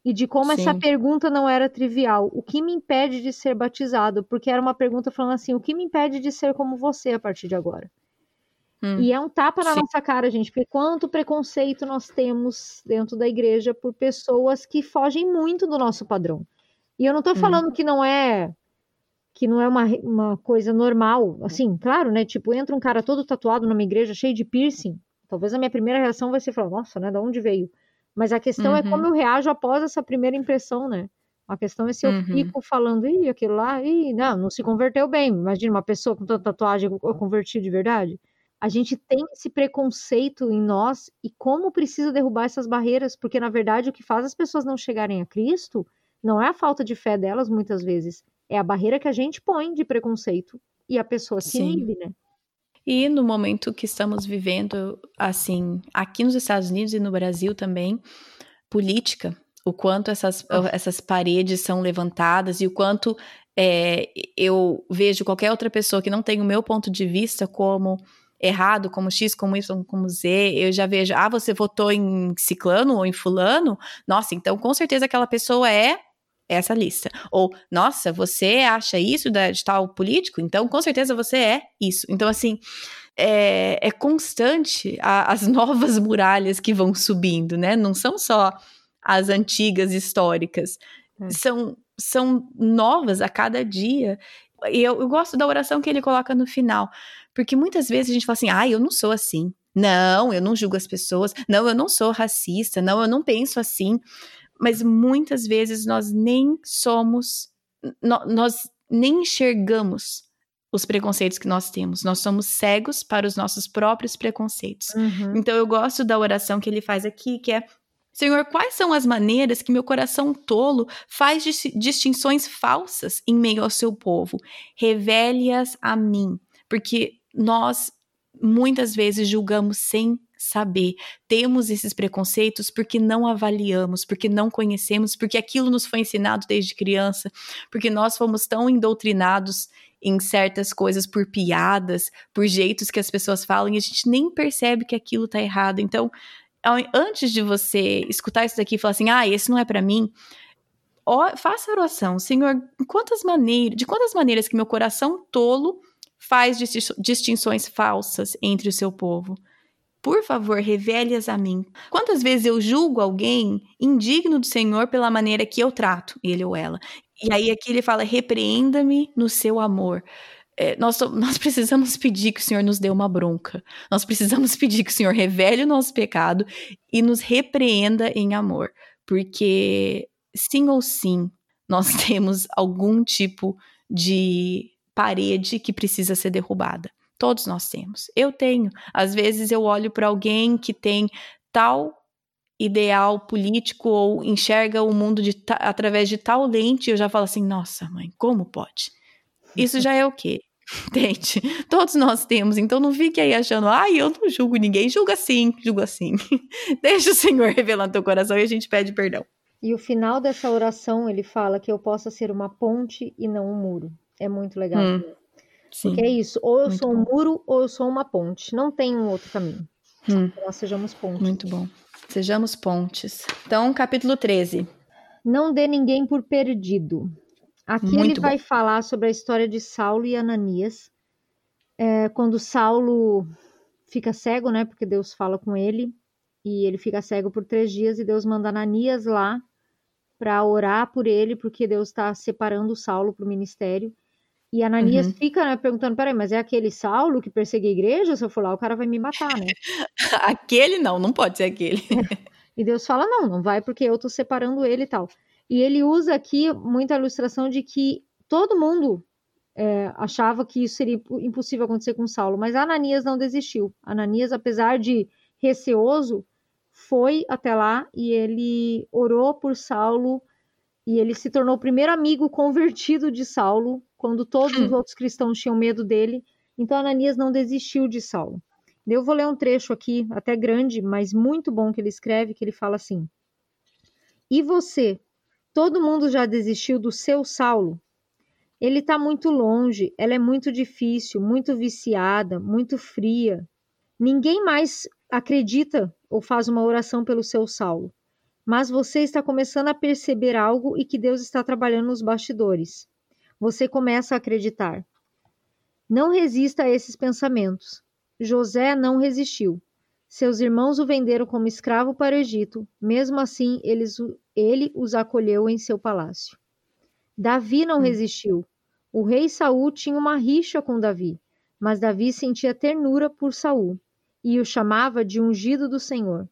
e de como Sim. essa pergunta não era trivial. O que me impede de ser batizado? Porque era uma pergunta falando assim: o que me impede de ser como você a partir de agora? Hum. E é um tapa na Sim. nossa cara, gente, porque quanto preconceito nós temos dentro da igreja por pessoas que fogem muito do nosso padrão. E eu não tô hum. falando hum. que não é que não é uma, uma coisa normal, assim, claro, né? Tipo, entra um cara todo tatuado numa igreja cheio de piercing. Talvez a minha primeira reação vai ser falar, nossa, né? Da onde veio? Mas a questão uhum. é como uhum. eu reajo após essa primeira impressão, né? A questão é se eu Uhum. fico falando, ih, aquilo lá, ih, não, não se converteu bem. Imagina uma pessoa com tanta tatuagem, eu converti de verdade. A gente tem esse preconceito em nós e como precisa derrubar essas barreiras, porque na verdade o que faz as pessoas não chegarem a Cristo não é a falta de fé delas muitas vezes, é a barreira que a gente põe de preconceito e a pessoa se Sim. inibe, né? E no momento que estamos vivendo, assim, aqui nos Estados Unidos e no Brasil também, política, o quanto essas, Ah. essas paredes são levantadas e o quanto é, eu vejo qualquer outra pessoa que não tem o meu ponto de vista como errado, como X, como Y, como Z, eu já vejo, ah, você votou em ciclano ou em fulano? Nossa, então com certeza aquela pessoa é essa lista. Ou, nossa, você acha isso de tal político? Então, com certeza você é isso. Então, assim, é, é constante a- as novas muralhas que vão subindo, né? Não são só as antigas históricas. É. São, são novas a cada dia. E eu, eu gosto da oração que ele coloca no final. Porque muitas vezes a gente fala assim, ah, eu não sou assim. Não, eu não julgo as pessoas. Não, eu não sou racista. Não, eu não penso assim. Mas muitas vezes nós nem somos, no- nós nem enxergamos os preconceitos que nós temos. Nós somos cegos para os nossos próprios preconceitos. Uhum. Então eu gosto da oração que ele faz aqui, que é Senhor, quais são as maneiras que meu coração tolo faz dis- distinções falsas em meio ao seu povo? Revele-as a mim, porque nós muitas vezes julgamos sem saber. Temos esses preconceitos porque não avaliamos, porque não conhecemos, porque aquilo nos foi ensinado desde criança, porque nós fomos tão indoutrinados em certas coisas por piadas, por jeitos que as pessoas falam e a gente nem percebe que aquilo tá errado. Então, antes de você escutar isso daqui e falar assim, ah, esse não é para mim, ó, faça a oração, Senhor, quantas maneiras, de quantas maneiras que meu coração tolo faz disti- distinções falsas entre o seu povo? Por favor, revele-as a mim. Quantas vezes eu julgo alguém indigno do Senhor pela maneira que eu trato ele ou ela? E aí aqui ele fala: repreenda-me no seu amor. É, nós, nós precisamos pedir que o Senhor nos dê uma bronca. Nós precisamos pedir que o Senhor revele o nosso pecado e nos repreenda em amor. Porque sim ou sim, nós temos algum tipo de parede que precisa ser derrubada. Todos nós temos. Eu tenho. Às vezes eu olho para alguém que tem tal ideal político ou enxerga o mundo de através de tal lente, eu já falo assim: nossa, mãe, como pode? Isso já é o quê? Entende? Todos nós temos, então não fique aí achando, ai, eu não julgo ninguém. Julga sim, julga sim. Deixa o Senhor revelar no teu coração e a gente pede perdão. E o final dessa oração, ele fala que eu possa ser uma ponte e não um muro. É muito legal. Hum. Sim. Porque é isso, ou eu Muito sou um bom. muro ou eu sou uma ponte. Não tem um outro caminho. Hum, Que Nós sejamos pontes. muito bom. Sejamos pontes. Então, capítulo 13. Não dê ninguém por perdido. Aqui ele Muito bom. vai falar sobre a história de Saulo e Ananias. É, quando Saulo fica cego, né? Porque Deus fala com ele. E ele fica cego por três dias e Deus manda Ananias lá para orar por ele, porque Deus está separando Saulo para o ministério. E Ananias Uhum. fica né, perguntando: peraí, mas é aquele Saulo que persegue a igreja? Se eu for lá, o cara vai me matar, né? Aquele não, não pode ser aquele. E Deus fala: não, não vai porque eu tô separando ele e tal. E ele usa aqui muita ilustração de que todo mundo é, achava que isso seria impo- impossível acontecer com Saulo, mas Ananias não desistiu. Ananias, apesar de receoso, foi até lá e ele orou por Saulo e ele se tornou o primeiro amigo convertido de Saulo, quando todos os outros cristãos tinham medo dele. Então Ananias não desistiu de Saulo. Eu vou ler um trecho aqui, até grande, mas muito bom que ele escreve, que ele fala assim: E você? Todo mundo já desistiu do seu Saulo? Ele está muito longe, ela é muito difícil, muito viciada, muito fria. Ninguém mais acredita ou faz uma oração pelo seu Saulo. Mas você está começando a perceber algo e que Deus está trabalhando nos bastidores. Você começa a acreditar. Não resista a esses pensamentos. José não resistiu. Seus irmãos o venderam como escravo para o Egito. Mesmo assim, eles, ele os acolheu em seu palácio. Davi não Hum. resistiu. O rei Saul tinha uma rixa com Davi, mas Davi sentia ternura por Saul e o chamava de ungido do Senhor.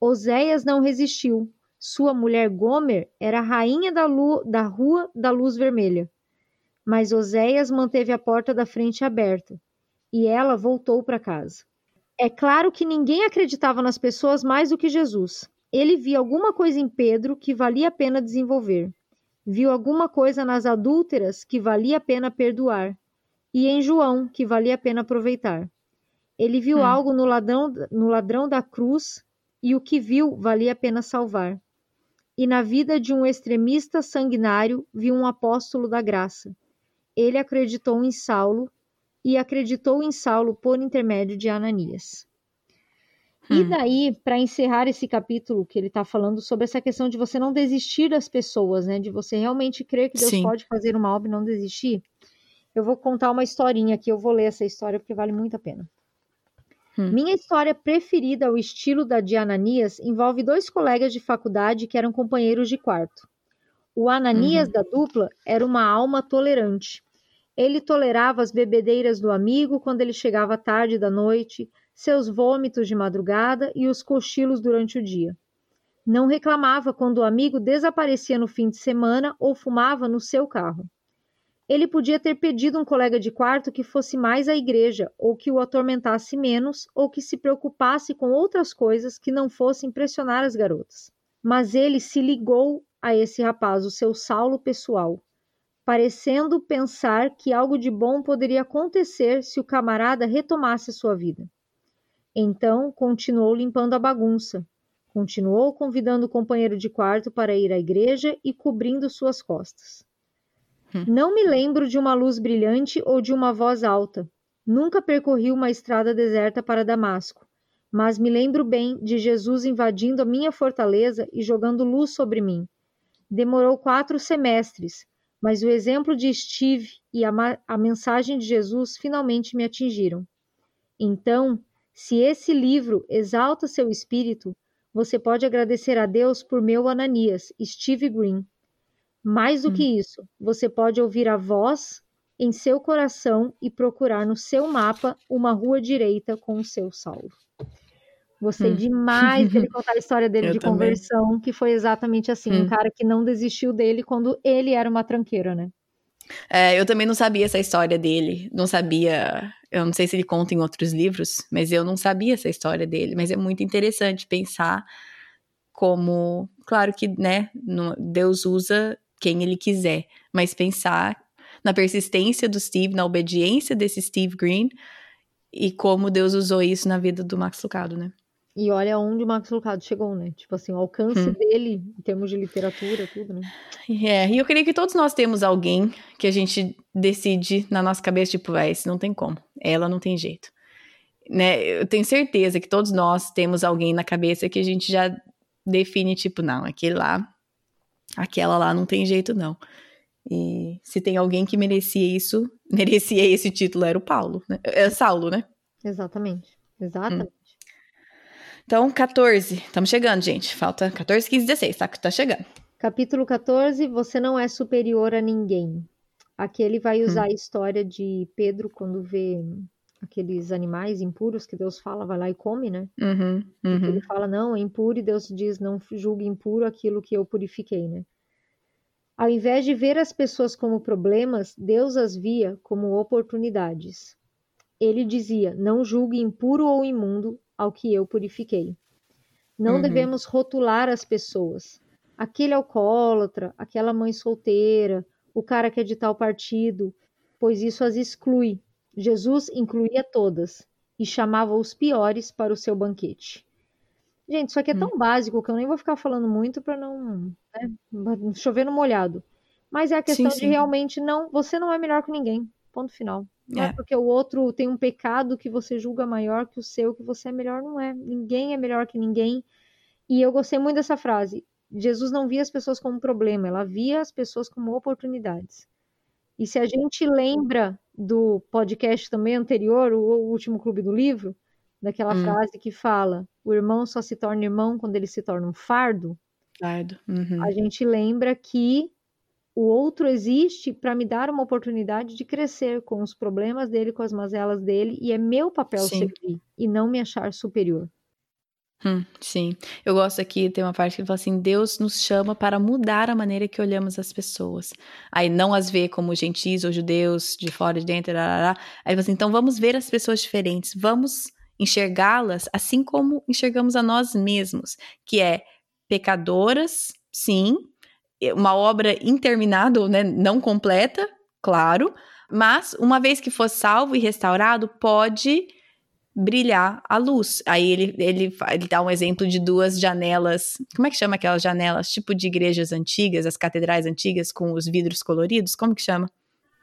Oséias não resistiu. Sua mulher Gomer era a rainha da, lu- da rua da luz vermelha. Mas Oséias manteve a porta da frente aberta e ela voltou para casa. É claro que ninguém acreditava nas pessoas mais do que Jesus. Ele via alguma coisa em Pedro que valia a pena desenvolver. Viu alguma coisa nas adúlteras que valia a pena perdoar. E em João que valia a pena aproveitar. Ele viu Hum. algo no ladrão, no ladrão da cruz e o que viu valia a pena salvar. E na vida de um extremista sanguinário viu um apóstolo da graça. Ele acreditou em Saulo e acreditou em Saulo por intermédio de Ananias. E Hum. daí, para encerrar esse capítulo que ele está falando sobre essa questão de você não desistir das pessoas, né? De você realmente crer que Deus Sim. pode fazer o mal e não desistir. Eu vou contar uma historinha aqui, eu vou ler essa história porque vale muito a pena. Hum. Minha história preferida ao estilo da de Ananias envolve dois colegas de faculdade que eram companheiros de quarto. O Ananias Uhum. da dupla era uma alma tolerante. Ele tolerava as bebedeiras do amigo quando ele chegava tarde da noite, seus vômitos de madrugada e os cochilos durante o dia. Não reclamava quando o amigo desaparecia no fim de semana ou fumava no seu carro. Ele podia ter pedido um colega de quarto que fosse mais à igreja, ou que o atormentasse menos, ou que se preocupasse com outras coisas que não fossem impressionar as garotas. Mas ele se ligou a esse rapaz, o seu Saulo pessoal, parecendo pensar que algo de bom poderia acontecer se o camarada retomasse sua vida. Então continuou limpando a bagunça, continuou convidando o companheiro de quarto para ir à igreja e cobrindo suas costas. Hum. Não me lembro de uma luz brilhante ou de uma voz alta. Nunca percorri uma estrada deserta para Damasco, mas me lembro bem de Jesus invadindo a minha fortaleza e jogando luz sobre mim. Demorou quatro semestres, mas o exemplo de Steve e a, a mensagem de Jesus finalmente me atingiram. Então, se esse livro exalta seu espírito, você pode agradecer a Deus por meu Ananias, Steve Green. Mais do Hum. que isso, você pode ouvir a voz em seu coração e procurar no seu mapa uma rua direita com o seu Saulo. Gostei Hum. demais dele contar a história dele Eu de também. conversão, que foi exatamente assim, um Hum. cara que não desistiu dele quando ele era uma tranqueira, né? É, eu também não sabia essa história dele. Não sabia. Eu não sei se ele conta em outros livros, mas eu não sabia essa história dele. Mas é muito interessante pensar como. Claro que, né, Deus usa quem ele quiser, mas pensar na persistência do Steve, na obediência desse Steve Green e como Deus usou isso na vida do Max Lucado, né? E olha onde o Max Lucado chegou, né? Tipo assim, o alcance Hum. dele em termos de literatura, tudo, né? É, e eu creio que todos nós temos alguém que a gente decide na nossa cabeça, tipo, é, esse não tem como, ela não tem jeito. Né? Eu tenho certeza que todos nós temos alguém na cabeça que a gente já define, tipo, não, aquele lá, aquela lá não tem jeito, não. E se tem alguém que merecia isso, merecia esse título, era o Paulo, né? É Saulo, né? Exatamente. Exatamente. Então, 14, estamos chegando, gente. Falta 14, 15, 16, tá, tá chegando. Capítulo 14, você não é superior a ninguém. Aqui ele vai usar a história de Pedro quando vê aqueles animais impuros que Deus fala, vai lá e come, né? Uhum, uhum. Ele fala, não, é impuro, e Deus diz, não julgue impuro aquilo que eu purifiquei, né? Ao invés de ver as pessoas como problemas, Deus as via como oportunidades. Ele dizia, não julgue impuro ou imundo ao que eu purifiquei. Não Uhum. devemos rotular as pessoas. Aquele alcoólatra, aquela mãe solteira, o cara que é de tal partido, pois isso as exclui. Jesus incluía todas e chamava os piores para o seu banquete. Gente, isso aqui é tão básico que eu nem vou ficar falando muito para não né, chover no molhado. Mas é a questão Sim, de sim. realmente não, você não é melhor que ninguém. Ponto final. Não é. É. porque o outro tem um pecado que você julga maior que o seu, que você é melhor, não é. Ninguém é melhor que ninguém. E eu gostei muito dessa frase. Jesus não via as pessoas como problema, ela via as pessoas como oportunidades. E se a gente lembra do podcast também anterior, o último clube do livro, daquela Hum. frase que fala: o irmão só se torna irmão quando ele se torna um fardo, Claro. Uhum. a gente lembra que o outro existe para me dar uma oportunidade de crescer com os problemas dele, com as mazelas dele, e é meu papel Sim. servir e não me achar superior. Hum, sim, eu gosto aqui, tem uma parte que fala assim: Deus nos chama para mudar a maneira que olhamos as pessoas. Aí não as vê como gentis ou judeus, de fora e de dentro, arará. aí fala assim: então vamos ver as pessoas diferentes, vamos enxergá-las assim como enxergamos a nós mesmos, que é pecadoras, sim, uma obra interminável, né, não completa, claro, mas uma vez que for salvo e restaurado, pode brilhar a luz. Aí ele, ele, ele dá um exemplo de duas janelas. Como é que chama aquelas janelas? Tipo de igrejas antigas, as catedrais antigas com os vidros coloridos? Como que chama?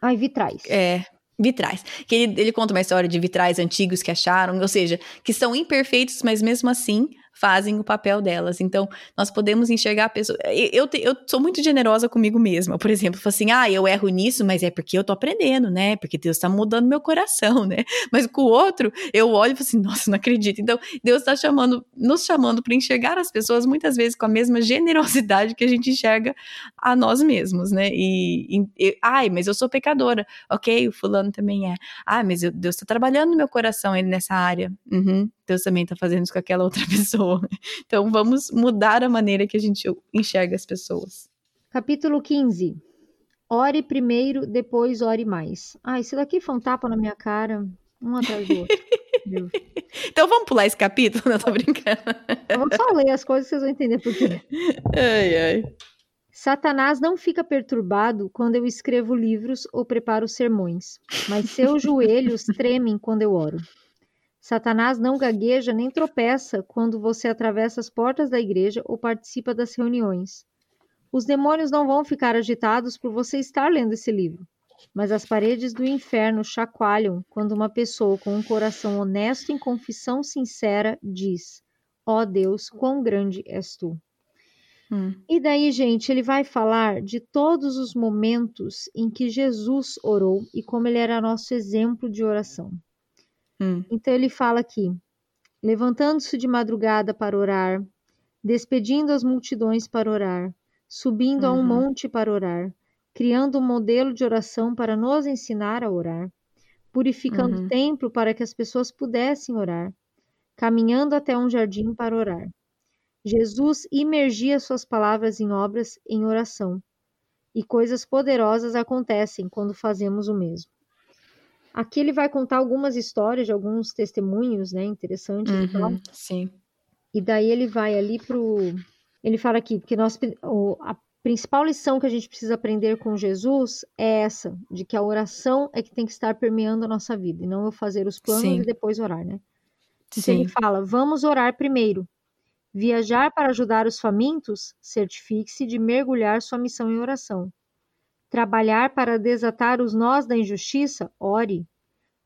Ai, vitrais. É, vitrais. Que ele, ele conta uma história de vitrais antigos que acharam, ou seja, que são imperfeitos, mas mesmo assim fazem o papel delas. Então, nós podemos enxergar a pessoa. Eu, eu, eu sou muito generosa comigo mesma. Por exemplo, falo assim: ah, eu erro nisso, mas é porque eu tô aprendendo, né? Porque Deus tá mudando meu coração, né? Mas com o outro, eu olho e falo assim: nossa, não acredito. Então, Deus tá chamando, nos chamando para enxergar as pessoas muitas vezes com a mesma generosidade que a gente enxerga a nós mesmos, né? E, e ai, mas eu sou pecadora. Ok, o fulano também é. Ah, mas eu, Deus tá trabalhando no meu coração ele nessa área. Uhum. Deus também tá fazendo isso com aquela outra pessoa. Então vamos mudar a maneira que a gente enxerga as pessoas. Capítulo 15. Ore primeiro, depois ore mais. Ah, isso daqui foi um tapa na minha cara, um atrás do outro. então vamos pular esse capítulo? Não, tô brincando. Eu vou só ler as coisas vocês vão entender por quê. Ai, ai. Satanás não fica perturbado quando eu escrevo livros ou preparo sermões, mas seus joelhos tremem quando eu oro. Satanás não gagueja nem tropeça quando você atravessa as portas da igreja ou participa das reuniões. Os demônios não vão ficar agitados por você estar lendo esse livro, mas as paredes do inferno chacoalham quando uma pessoa com um coração honesto em confissão sincera diz: Ó oh Deus, quão grande és tu. Hum. E daí, gente, ele vai falar de todos os momentos em que Jesus orou e como ele era nosso exemplo de oração. Hum. Então ele fala aqui: levantando-se de madrugada para orar, despedindo as multidões para orar, subindo uhum. a um uhum. monte para orar, criando um modelo de oração para nos ensinar a orar, purificando uhum. o templo para que as pessoas pudessem orar, caminhando até um jardim para orar. Jesus imergia suas palavras em obras em oração, e coisas poderosas acontecem quando fazemos o mesmo. Aqui ele vai contar algumas histórias de alguns testemunhos, né, interessantes uhum, e tal. Sim. E daí ele vai ali pro ele fala aqui que nós a principal lição que a gente precisa aprender com Jesus é essa, de que a oração é que tem que estar permeando a nossa vida, e não eu fazer os planos Sim. e depois orar, né? Então Sim. ele fala: "Vamos orar primeiro. Viajar para ajudar os famintos, certifique-se de mergulhar sua missão em oração. Trabalhar para desatar os nós da injustiça? Ore.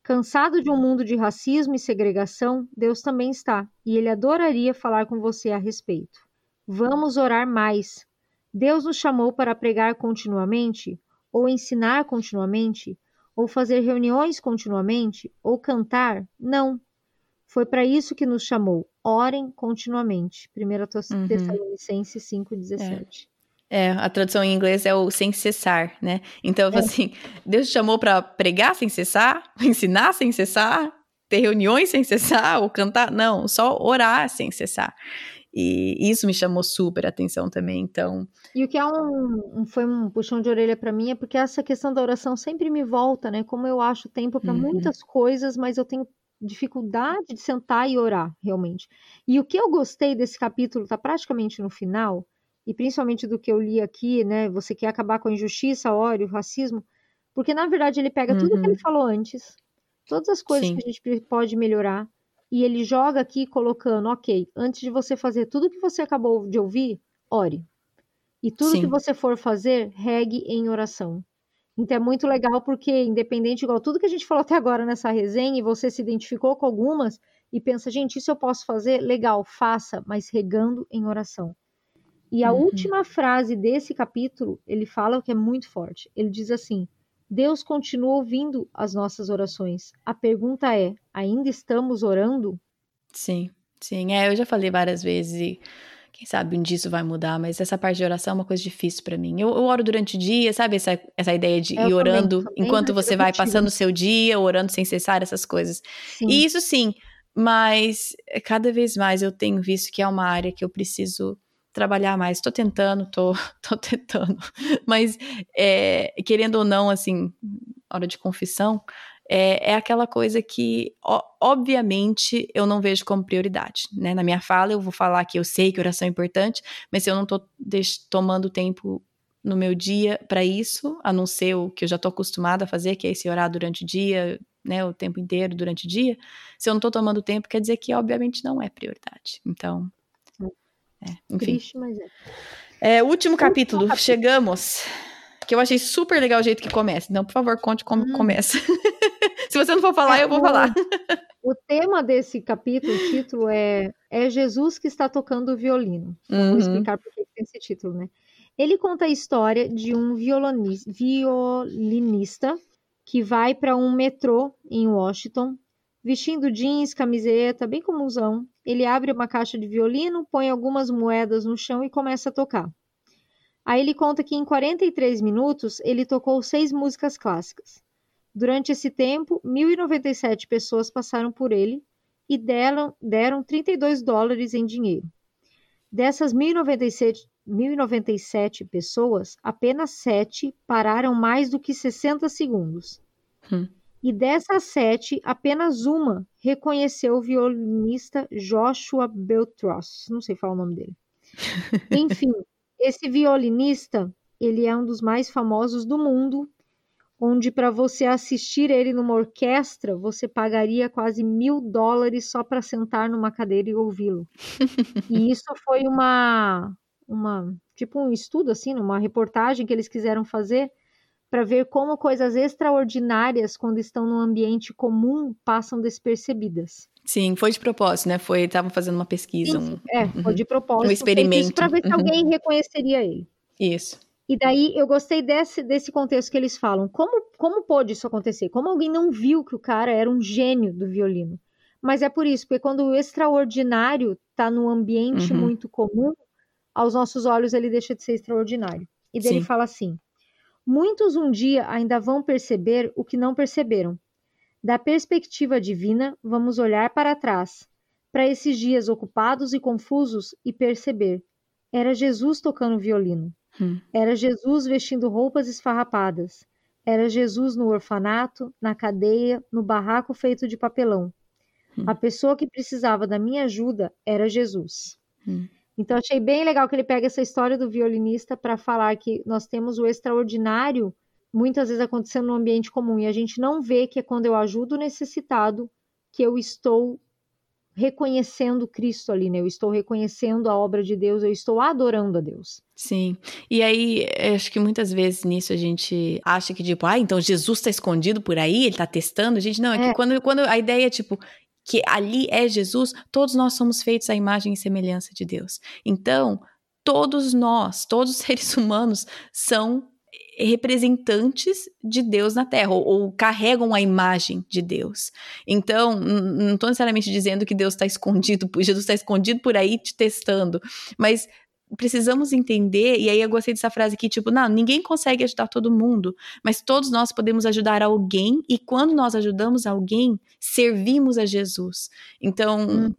Cansado de um mundo de racismo e segregação, Deus também está, e Ele adoraria falar com você a respeito. Vamos orar mais. Deus nos chamou para pregar continuamente, ou ensinar continuamente, ou fazer reuniões continuamente, ou cantar? Não. Foi para isso que nos chamou. Orem continuamente. 1 uhum. Tessalonicenses 5,17. É. É, a tradução em inglês é o sem cessar, né? Então, é. assim, Deus chamou para pregar sem cessar, ensinar sem cessar, ter reuniões sem cessar, ou cantar. Não, só orar sem cessar. E isso me chamou super atenção também, então. E o que é um, um foi um puxão de orelha para mim é porque essa questão da oração sempre me volta, né? Como eu acho tempo para uhum. muitas coisas, mas eu tenho dificuldade de sentar e orar, realmente. E o que eu gostei desse capítulo, tá praticamente no final, e principalmente do que eu li aqui, né? Você quer acabar com a injustiça, ódio, racismo, porque na verdade ele pega uhum. tudo que ele uhum. falou antes, todas as coisas Sim. que a gente pode melhorar, e ele joga aqui colocando, ok, antes de você fazer tudo que você acabou de ouvir, ore. E tudo Sim. que você for fazer, regue em oração. Então é muito legal porque, independente, igual tudo que a gente falou até agora nessa resenha, e você se identificou com algumas e pensa, gente, isso eu posso fazer? Legal, faça, mas regando em oração. E a uhum. última frase desse capítulo, ele fala que é muito forte. Ele diz assim: Deus continua ouvindo as nossas orações. A pergunta é: ainda estamos orando? Sim, sim. É, eu já falei várias vezes e quem sabe um dia isso vai mudar, mas essa parte de oração é uma coisa difícil para mim. Eu, eu, oro durante o dia, sabe? Essa, essa ideia de eu ir orando também, enquanto você vai passando o seu dia, orando sem cessar, essas coisas. Sim. E isso sim, mas cada vez mais eu tenho visto que é uma área que eu preciso trabalhar mais. Tô tentando, tô, tô tentando. Mas, é, querendo ou não, assim, hora de confissão, é, é aquela coisa que, ó, obviamente, eu não vejo como prioridade, né? Na minha fala, eu vou falar que eu sei que oração é importante, mas se eu não tô tomando tempo no meu dia para isso, a não ser o que eu já tô acostumada a fazer, que é esse orar durante o dia, né, o tempo inteiro durante o dia, se eu não tô tomando tempo, quer dizer que obviamente não é prioridade. Então, é, enfim. Triste, mas é. É, último capítulo, chegamos. Que eu achei super legal o jeito que começa. Então, por favor, conte como hum. começa. Se você não for falar, é, eu vou o, falar. O tema desse capítulo, o título é É Jesus que está tocando o violino. Uhum. Vou explicar por que tem esse título, né? Ele conta a história de um violinista que vai para um metrô em Washington Vestindo jeans, camiseta, bem comunzão, ele abre uma caixa de violino, põe algumas moedas no chão e começa a tocar. Aí ele conta que em 43 minutos ele tocou seis músicas clássicas. Durante esse tempo, 1.097 pessoas passaram por ele e deram, deram 32 dólares em dinheiro. Dessas 1.097, 1.097 pessoas, apenas 7 pararam mais do que 60 segundos. Hum. E dessas sete, apenas uma reconheceu o violinista Joshua Beltross. Não sei falar o nome dele. Enfim, esse violinista, ele é um dos mais famosos do mundo, onde para você assistir ele numa orquestra, você pagaria quase mil dólares só para sentar numa cadeira e ouvi-lo. e isso foi uma, uma, tipo um estudo assim, uma reportagem que eles quiseram fazer para ver como coisas extraordinárias, quando estão num ambiente comum, passam despercebidas. Sim, foi de propósito, né? Foi, estavam fazendo uma pesquisa. Sim, um, é, foi uhum. de propósito. Um experimento. Para ver se uhum. alguém reconheceria ele. Isso. E daí eu gostei desse, desse contexto que eles falam. Como, como pôde isso acontecer? Como alguém não viu que o cara era um gênio do violino? Mas é por isso, porque quando o extraordinário está num ambiente uhum. muito comum, aos nossos olhos ele deixa de ser extraordinário. E daí Sim. ele fala assim: Muitos um dia ainda vão perceber o que não perceberam. Da perspectiva divina, vamos olhar para trás, para esses dias ocupados e confusos e perceber. Era Jesus tocando violino. Hum. Era Jesus vestindo roupas esfarrapadas. Era Jesus no orfanato, na cadeia, no barraco feito de papelão. Hum. A pessoa que precisava da minha ajuda era Jesus. Hum. Então achei bem legal que ele pega essa história do violinista para falar que nós temos o extraordinário muitas vezes acontecendo no ambiente comum e a gente não vê que é quando eu ajudo o necessitado que eu estou reconhecendo Cristo ali, né? Eu estou reconhecendo a obra de Deus, eu estou adorando a Deus. Sim. E aí, acho que muitas vezes nisso a gente acha que, tipo, ah, então Jesus está escondido por aí, ele está testando. A gente, não, é, é. que quando, quando a ideia é, tipo, que ali é Jesus, todos nós somos feitos à imagem e semelhança de Deus. Então, todos nós, todos os seres humanos são representantes de Deus na Terra, ou, ou carregam a imagem de Deus. Então, não estou necessariamente dizendo que Deus está escondido, Jesus está escondido por aí te testando, mas precisamos entender, e aí eu gostei dessa frase aqui, tipo, não, ninguém consegue ajudar todo mundo, mas todos nós podemos ajudar alguém, e quando nós ajudamos alguém, servimos a Jesus. Então, hum.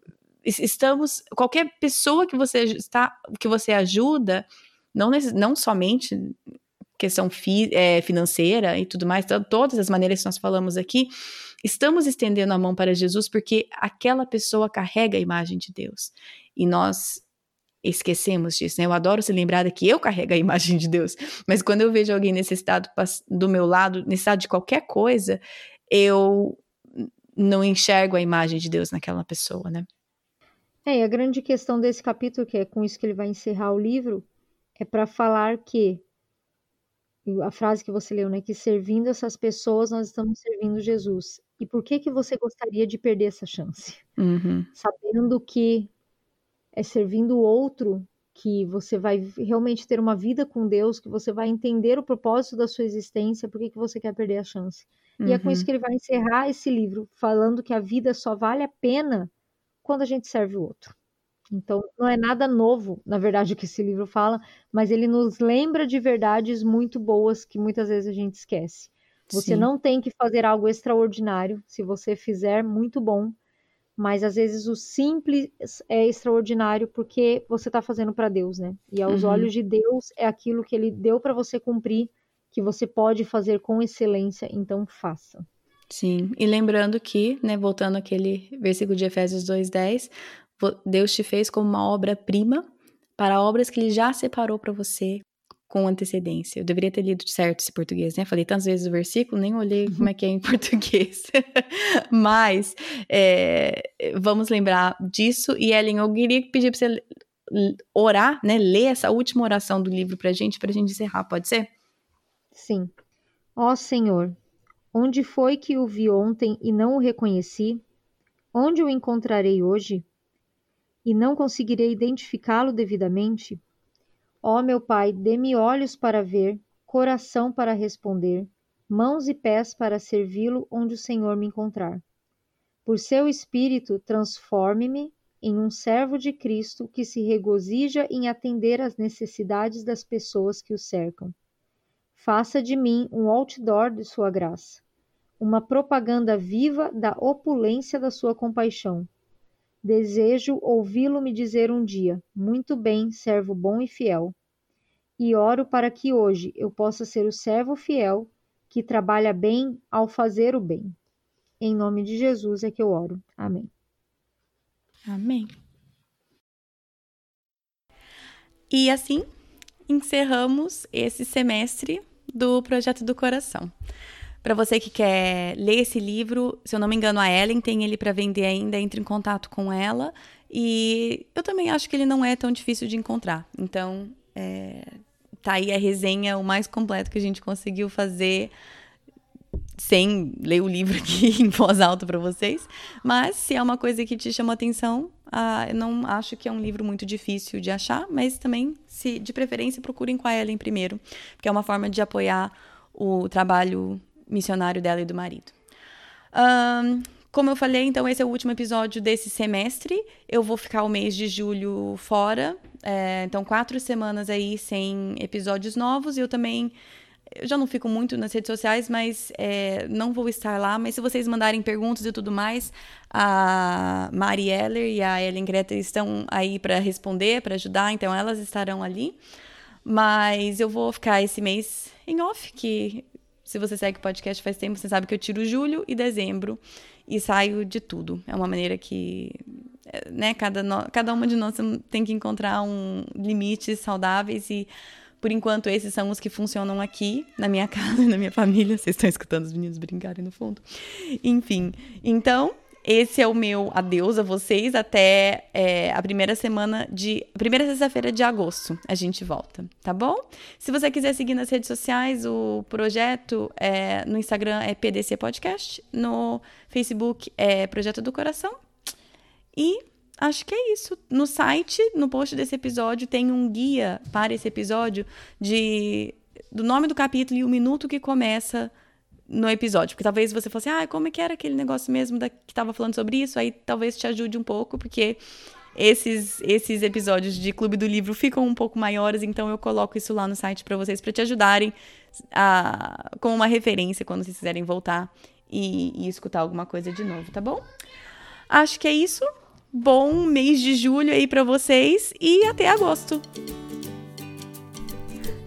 estamos, qualquer pessoa que você está, que você ajuda, não, não somente questão fi, é, financeira e tudo mais, todas as maneiras que nós falamos aqui, estamos estendendo a mão para Jesus porque aquela pessoa carrega a imagem de Deus. E nós esquecemos disso, né? Eu adoro ser lembrada que eu carrego a imagem de Deus, mas quando eu vejo alguém necessitado do meu lado, necessitado de qualquer coisa, eu não enxergo a imagem de Deus naquela pessoa, né? É, e a grande questão desse capítulo, que é com isso que ele vai encerrar o livro, é para falar que a frase que você leu, né, que servindo essas pessoas nós estamos servindo Jesus. E por que que você gostaria de perder essa chance? Uhum. Sabendo que é servindo o outro que você vai realmente ter uma vida com Deus, que você vai entender o propósito da sua existência, por que, você quer perder a chance. Uhum. E é com isso uhum. que ele vai encerrar esse livro, falando que a vida só vale a pena quando a gente serve o outro. Então, não é nada novo, na verdade, o que esse livro fala, mas ele nos lembra de verdades muito boas que muitas vezes a gente esquece. Você Sim. não tem que fazer algo extraordinário, se você fizer, muito bom, mas às vezes o simples é extraordinário porque você está fazendo para Deus, né? E aos Uhum. olhos de Deus é aquilo que Ele deu para você cumprir, que você pode fazer com excelência, então faça. Sim, e lembrando que, né, voltando àquele versículo de Efésios 2:10, vo- Deus te fez como uma obra-prima para obras que ele já separou para você com antecedência. Eu deveria ter lido certo esse português, né? Falei tantas vezes o versículo, nem olhei como é que é em português. Mas é, vamos lembrar disso. E Ellen, eu queria pedir para você orar, né? Ler essa última oração do livro pra gente, pra gente encerrar, pode ser? Sim. Ó Senhor, onde foi que o vi ontem e não o reconheci? Onde o encontrarei hoje? E não conseguirei identificá-lo devidamente? Ó meu Pai, dê-me olhos para ver, coração para responder, mãos e pés para servi-lo onde o Senhor me encontrar. Por seu Espírito, transforme-me em um servo de Cristo que se regozija em atender às necessidades das pessoas que o cercam. Faça de mim um outdoor de sua graça, uma propaganda viva da opulência da sua compaixão. Desejo ouvi-lo me dizer um dia: Muito bem, servo bom e fiel. E oro para que hoje eu possa ser o servo fiel que trabalha bem ao fazer o bem. Em nome de Jesus é que eu oro. Amém. Amém. E assim encerramos esse semestre do Projeto do Coração. Para você que quer ler esse livro, se eu não me engano, a Ellen tem ele para vender ainda, entre em contato com ela. E eu também acho que ele não é tão difícil de encontrar. Então, é, tá aí a resenha, o mais completo que a gente conseguiu fazer sem ler o livro aqui em voz alta para vocês. Mas se é uma coisa que te chamou atenção, ah, eu não acho que é um livro muito difícil de achar, mas também, se de preferência, procurem com a Ellen primeiro, porque é uma forma de apoiar o trabalho missionário dela e do marido. Um, como eu falei, então esse é o último episódio desse semestre. Eu vou ficar o mês de julho fora, é, então quatro semanas aí sem episódios novos. E eu também eu já não fico muito nas redes sociais, mas é, não vou estar lá. Mas se vocês mandarem perguntas e tudo mais, a Mari Eller e a Ellen Greta estão aí para responder, para ajudar, então elas estarão ali. Mas eu vou ficar esse mês em off, que se você segue o podcast faz tempo, você sabe que eu tiro julho e dezembro e saio de tudo. É uma maneira que, né, cada, no, cada uma de nós tem que encontrar um limites saudáveis e por enquanto, esses são os que funcionam aqui, na minha casa e na minha família. Vocês estão escutando os meninos brincarem no fundo. Enfim, então, esse é o meu adeus a vocês até é, a primeira semana de. Primeira sexta-feira de agosto. A gente volta, tá bom? Se você quiser seguir nas redes sociais, o projeto é, no Instagram é PDC Podcast, no Facebook é Projeto do Coração. E acho que é isso. No site, no post desse episódio, tem um guia para esse episódio de do nome do capítulo e o minuto que começa no episódio. Porque talvez você fosse, ah, como é que era aquele negócio mesmo da, que estava falando sobre isso? Aí talvez te ajude um pouco, porque esses, esses episódios de Clube do Livro ficam um pouco maiores, então eu coloco isso lá no site para vocês, para te ajudarem a, uma referência quando vocês quiserem voltar e, e escutar alguma coisa de novo, tá bom? Acho que é isso bom mês de julho aí para vocês e até agosto.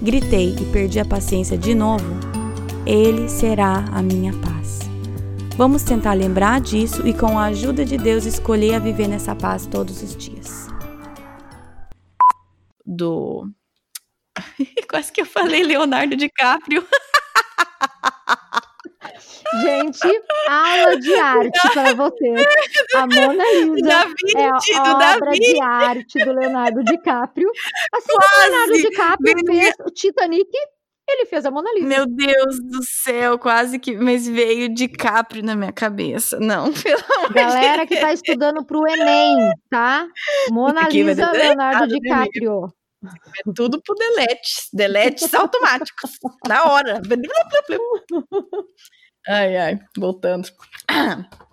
Gritei e perdi a paciência de novo? Ele será a minha paz. Vamos tentar lembrar disso e, com a ajuda de Deus, escolher a viver nessa paz todos os dias. Do. Quase que eu falei Leonardo DiCaprio. Gente, aula de arte para você. A Mona Lisa é a obra de arte do Leonardo DiCaprio. Assim Quase. como o Leonardo DiCaprio Venha. fez o Titanic, Ele fez a Mona Lisa. Meu Deus do céu, quase que. Mas veio DiCaprio na minha cabeça. Não, pelo amor Galera de que tá estudando pro Enem, tá? Mona Aqui Lisa, Leonardo DiCaprio. É tudo pro deletes. Deletes automáticos. na hora. Ai, ai. Voltando.